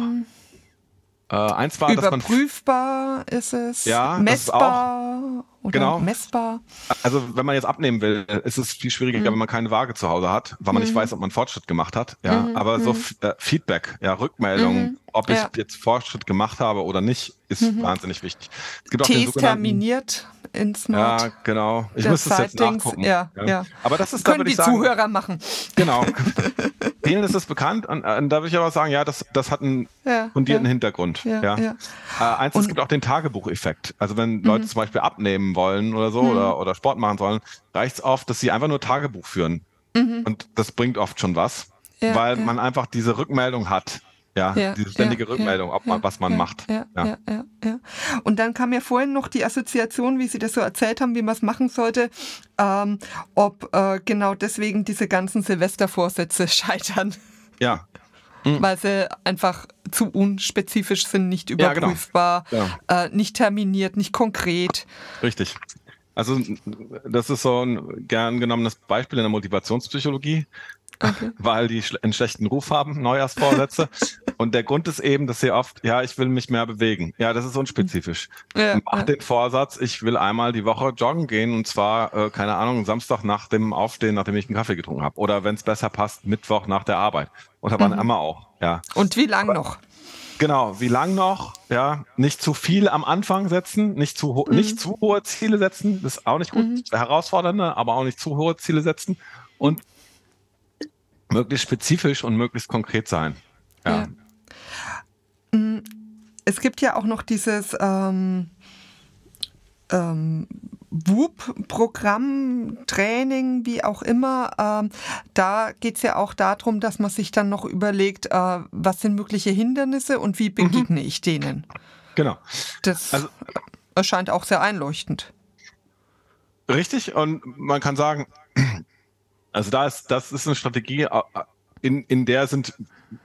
Äh, eins war, Überprüfbar ist es. Ja, messbar oder genau. messbar. Also wenn man jetzt abnehmen will, ist es viel schwieriger, mhm. wenn man keine Waage zu Hause hat, weil man mhm. nicht weiß, ob man Fortschritt gemacht hat. Ja, mhm. aber so mhm. äh, Feedback, ja, Rückmeldung, mhm. ob ich ja. jetzt Fortschritt gemacht habe oder nicht, ist mhm. wahnsinnig wichtig. Es gibt auch T den terminiert in Smart. Ja, genau. Ich müsste es jetzt nachgucken. Ja, ja. ja. Aber das ist, Können da die sagen, Zuhörer machen. Genau. Denen ist es bekannt und, und, da würde ich aber sagen, ja, das, das hat einen ja, fundierten ja. Hintergrund. Ja, ja. Äh, eins, und, es gibt auch den Tagebucheffekt. Also wenn Leute zum Beispiel abnehmen wollen oder so oder, oder Sport machen sollen, reicht es oft, dass sie einfach nur Tagebuch führen. Mhm. Und das bringt oft schon was, weil man einfach diese Rückmeldung hat ja, ja diese ständige ja, Rückmeldung, ob man, was man macht. Ja, ja. Ja, ja, Und dann kam ja vorhin noch die Assoziation, wie Sie das so erzählt haben, wie man es machen sollte, ähm, ob äh, genau deswegen diese ganzen Silvestervorsätze scheitern. Ja. Mhm. weil sie einfach zu unspezifisch sind, nicht überprüfbar, ja, genau. ja. Äh, nicht terminiert, nicht konkret. Richtig. Also das ist so ein gern genommenes Beispiel in der Motivationspsychologie okay. weil die einen schlechten Ruf haben, Neujahrsvorsätze. und der Grund ist eben, dass sie oft, ja, ich will mich mehr bewegen. Ja, das ist unspezifisch. Ja, Mach ja. den Vorsatz, ich will einmal die Woche joggen gehen und zwar, äh, keine Ahnung, Samstag nach dem Aufstehen, nachdem ich einen Kaffee getrunken habe. Oder wenn es besser passt, Mittwoch nach der Arbeit. Oder wann mhm. immer auch. Ja. Und wie lang noch? Genau, wie lang noch? Ja, nicht zu viel am Anfang setzen, nicht zu, mhm. nicht zu hohe Ziele setzen, das ist auch nicht gut, mhm. herausfordernde, aber auch nicht zu hohe Ziele setzen und möglichst spezifisch und möglichst konkret sein. Ja. ja. Mm, es gibt ja auch noch dieses ähm, ähm, WUP-Programm, Training, wie auch immer. Ähm, da geht es ja auch darum, dass man sich dann noch überlegt, äh, was sind mögliche Hindernisse und wie begegne mhm. ich denen. Genau. Das also, erscheint auch sehr einleuchtend. Richtig, und man kann sagen, also da ist, das ist eine Strategie, in, in der sind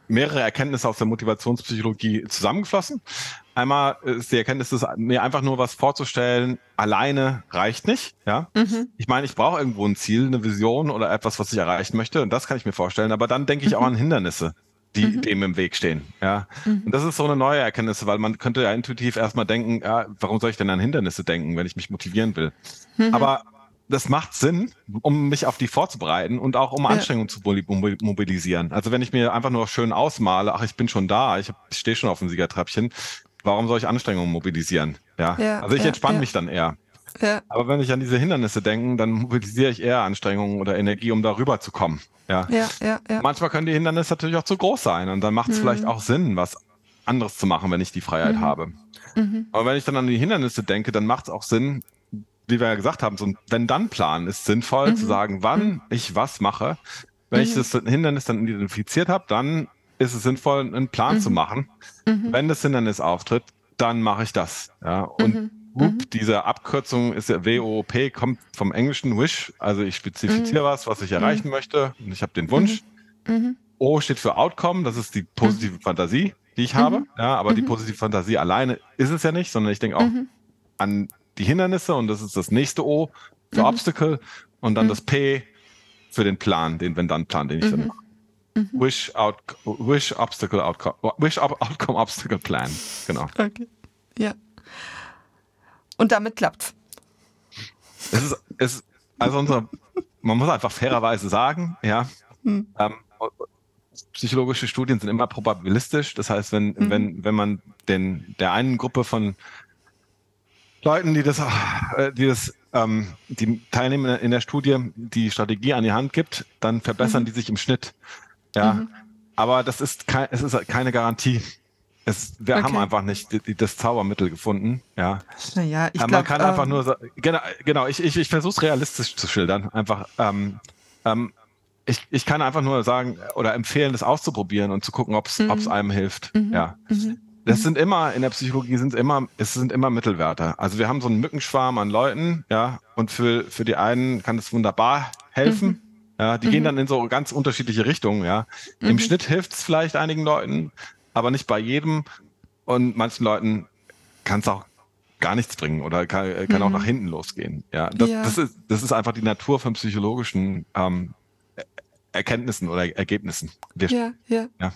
mehrere Erkenntnisse aus der Motivationspsychologie zusammengeflossen. Einmal ist die Erkenntnis, dass mir einfach nur was vorzustellen, alleine reicht nicht. Ja, mhm. ich meine, ich brauche irgendwo ein Ziel, eine Vision oder etwas, was ich erreichen möchte, und das kann ich mir vorstellen. Aber dann denke ich mhm. auch an Hindernisse, die mhm. dem im Weg stehen. Ja, mhm. und das ist so eine neue Erkenntnis, weil man könnte ja intuitiv erstmal denken, ja, warum soll ich denn an Hindernisse denken, wenn ich mich motivieren will? Mhm. Aber das macht Sinn, um mich auf die vorzubereiten und auch um ja. Anstrengungen zu mobilisieren. Also wenn ich mir einfach nur schön ausmale, ach, ich bin schon da, ich, ich stehe schon auf dem Siegertreppchen, warum soll ich Anstrengungen mobilisieren? Ja, ja also ich ja, entspanne mich dann eher. Ja. Aber wenn ich an diese Hindernisse denke, dann mobilisiere ich eher Anstrengungen oder Energie, um darüber zu kommen. Ja. Ja, ja, ja. Manchmal können die Hindernisse natürlich auch zu groß sein und dann macht es mhm. vielleicht auch Sinn, was anderes zu machen, wenn ich die Freiheit mhm. habe. Mhm. Aber wenn ich dann an die Hindernisse denke, dann macht es auch Sinn, wie wir ja gesagt haben, so ein Wenn-Dann-Plan ist sinnvoll, mhm. zu sagen, wann mhm. ich was mache. Wenn mhm. ich das Hindernis dann identifiziert habe, dann ist es sinnvoll, einen Plan zu mhm. machen. Mhm. Wenn das Hindernis auftritt, dann mache ich das. Ja, und mhm. Whoop, diese Abkürzung ist ja WOP, kommt vom englischen Wish. Also ich spezifiziere was, was ich erreichen möchte und ich habe den Wunsch. O steht für Outcome, das ist die positive Fantasie, die ich habe. Ja, aber die positive Fantasie alleine ist es ja nicht, sondern ich denke auch an die Hindernisse und das ist das nächste O für mhm. Obstacle und dann mhm. das P für den Plan, den Wenn-Dann-Plan, den ich dann mhm. mache. Mhm. Wish, out, wish Obstacle Outcome, Wish Outcome Obstacle Plan, genau. Okay, ja. Und damit klappt's. Es ist, es also unser, man muss einfach fairerweise sagen, ja, mhm. ähm, psychologische Studien sind immer probabilistisch. Das heißt, wenn, mhm. wenn, wenn man den, der einen Gruppe von Leuten, die das, äh, die das, ähm, die teilnehmen in der Studie, die Strategie an die Hand gibt, dann verbessern mhm. die sich im Schnitt. Ja, mhm. aber das ist kein, es ist keine Garantie. Es, wir okay. haben einfach nicht die, die, das Zaubermittel gefunden. Ja, naja, ich Man glaub, kann ähm, einfach nur, genau, genau. Ich, ich, ich versuche es realistisch zu schildern. Einfach, ähm, ähm, ich, ich kann einfach nur sagen oder empfehlen, das auszuprobieren und zu gucken, ob es mhm. einem hilft. Mhm. Ja. Mhm. Das sind immer, in der Psychologie sind immer, es sind immer Mittelwerte. Also wir haben so einen Mückenschwarm an Leuten, ja, und für, für die einen kann das wunderbar helfen. Mhm. Ja, die mhm. gehen dann in so ganz unterschiedliche Richtungen, ja. Mhm. Im Schnitt hilft es vielleicht einigen Leuten, aber nicht bei jedem. Und manchen Leuten kann es auch gar nichts bringen oder kann, kann auch mhm. nach hinten losgehen. Ja, das, ja. Das, ist, das ist einfach die Natur von psychologischen ähm, Erkenntnissen oder Ergebnissen. Wir, ja, ja. ja.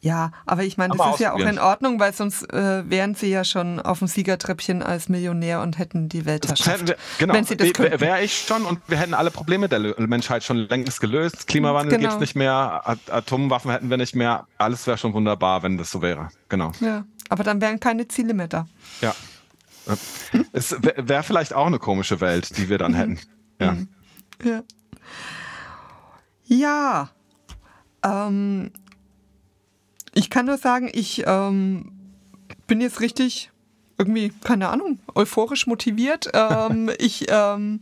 Ja, aber ich meine, das ist ja auch in Ordnung, weil sonst äh, wären sie ja schon auf dem Siegertreppchen als Millionär und hätten die Weltherrschaft. Wir, genau, wenn sie das wäre ich schon und wir hätten alle Probleme der Menschheit schon längst gelöst. Klimawandel genau. gibt es nicht mehr, Atomwaffen hätten wir nicht mehr. Alles wäre schon wunderbar, wenn das so wäre. Genau. Ja, aber dann wären keine Ziele mehr da. Ja. Es wäre vielleicht auch eine komische Welt, die wir dann mhm. hätten. Ja. Mhm. Ja. Ja. Ähm, ich kann nur sagen, ich ähm, bin jetzt richtig irgendwie, keine Ahnung, euphorisch motiviert. Ähm, ich ähm,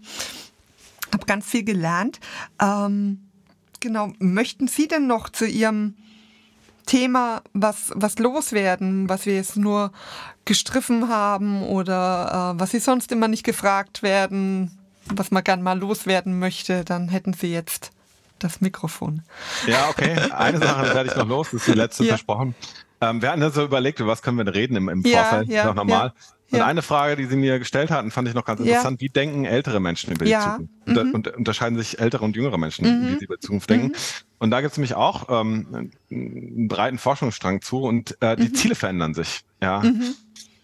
habe ganz viel gelernt. Ähm, genau, möchten Sie denn noch zu Ihrem Thema was, was loswerden, was wir jetzt nur gestriffen haben oder äh, was Sie sonst immer nicht gefragt werden, was man gern mal loswerden möchte, dann hätten Sie jetzt das Mikrofon. Ja, okay. Eine Sache werde ich noch los, das ist die letzte ja. versprochen. Ähm, wir hatten ja so überlegt, über was können wir reden im, im ja, Vorfeld, ja, noch normal. Und eine Frage, die Sie mir gestellt hatten, fand ich noch ganz interessant. Wie denken ältere Menschen über die Zukunft? Mhm. Und, unterscheiden sich ältere und jüngere Menschen, mhm. wie sie über die Zukunft denken? Mhm. Und da gibt es nämlich auch ähm, einen breiten Forschungsstrang zu und äh, die mhm. Ziele verändern sich. Ja. Mhm.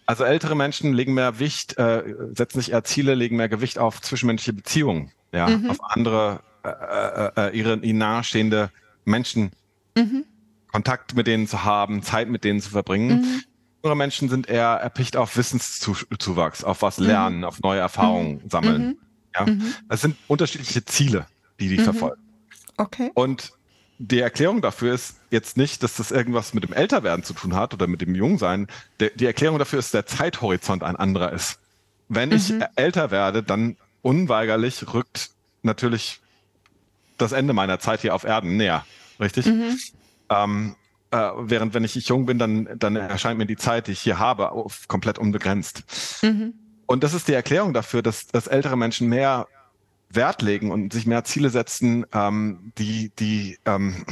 Also ältere Menschen legen mehr Gewicht, äh, setzen sich eher Ziele, legen mehr Gewicht auf zwischenmenschliche Beziehungen, ja, mhm. auf andere, äh, äh, äh ihre, ihnen nahestehende Menschen, mhm. Kontakt mit denen zu haben, Zeit mit denen zu verbringen. Mhm. Jüngere Menschen sind eher erpicht auf Wissenszuwachs, auf was mhm. lernen, auf neue Erfahrungen mhm. sammeln. Mhm. Ja, das sind unterschiedliche Ziele, die die verfolgen. Okay. Und die Erklärung dafür ist jetzt nicht, dass das irgendwas mit dem Älterwerden zu tun hat oder mit dem Jungsein. Der, die Erklärung dafür ist, dass der Zeithorizont ein anderer ist. Wenn mhm. ich älter werde, dann unweigerlich rückt natürlich das Ende meiner Zeit hier auf Erden näher. Richtig? Mhm. Ähm, äh, während wenn ich jung bin, dann, dann erscheint mir die Zeit, die ich hier habe, auf, komplett unbegrenzt. Mhm. Und das ist die Erklärung dafür, dass, dass ältere Menschen mehr Wert legen und sich mehr Ziele setzen, ähm, die, die ähm,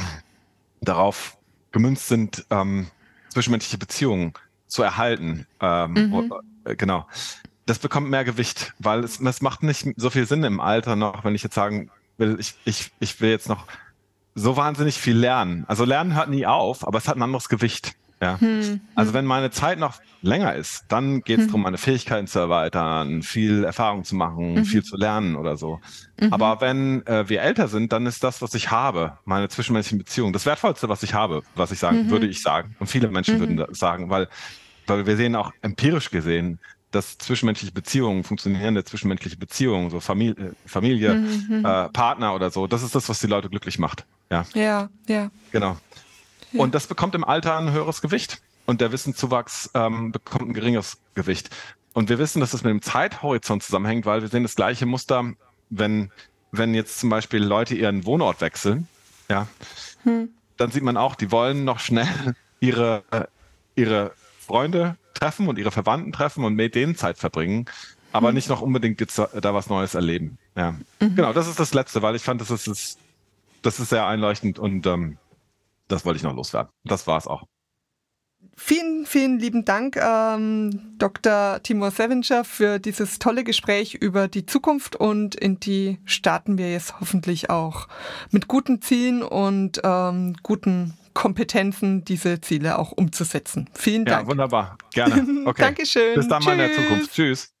darauf gemünzt sind, ähm, zwischenmenschliche Beziehungen zu erhalten. Ähm, mhm. äh, genau. Das bekommt mehr Gewicht, weil es, es macht nicht so viel Sinn im Alter noch, wenn ich jetzt sagen will, ich, ich, ich will jetzt noch so wahnsinnig viel lernen. Also Lernen hört nie auf, aber es hat ein anderes Gewicht. Ja. Hm. Also wenn meine Zeit noch länger ist, dann geht es hm. darum, meine Fähigkeiten zu erweitern, viel Erfahrung zu machen, mhm. viel zu lernen oder so. Mhm. Aber wenn äh, wir älter sind, dann ist das, was ich habe, meine zwischenmenschlichen Beziehungen, das Wertvollste, was ich habe, was ich sagen, mhm. würde ich sagen. Und viele Menschen mhm. würden sagen, weil, weil wir sehen auch empirisch gesehen, dass zwischenmenschliche Beziehungen, funktionierende zwischenmenschliche Beziehungen, so Familie, Familie mhm. äh, Partner oder so, das ist das, was die Leute glücklich macht. Ja, ja. ja. Genau. Und das bekommt im Alter ein höheres Gewicht. Und der Wissenszuwachs ähm, bekommt ein geringeres Gewicht. Und wir wissen, dass das mit dem Zeithorizont zusammenhängt, weil wir sehen das gleiche Muster, wenn, wenn jetzt zum Beispiel Leute ihren Wohnort wechseln, ja, hm. dann sieht man auch, die wollen noch schnell ihre, äh, ihre Freunde treffen und ihre Verwandten treffen und mit denen Zeit verbringen, aber hm. nicht noch unbedingt jetzt da was Neues erleben. Ja. Mhm. Genau, das ist das Letzte, weil ich fand, das ist, das ist sehr einleuchtend und ähm, das wollte ich noch loswerden. Das war es auch. Vielen, vielen lieben Dank, ähm, Dr. Timur Sevinger, für dieses tolle Gespräch über die Zukunft und in die starten wir jetzt hoffentlich auch mit guten Zielen und ähm, guten Kompetenzen, diese Ziele auch umzusetzen. Vielen Dank. Ja, wunderbar. Gerne. Okay. Dankeschön. Bis dann Tschüss. mal in der Zukunft. Tschüss.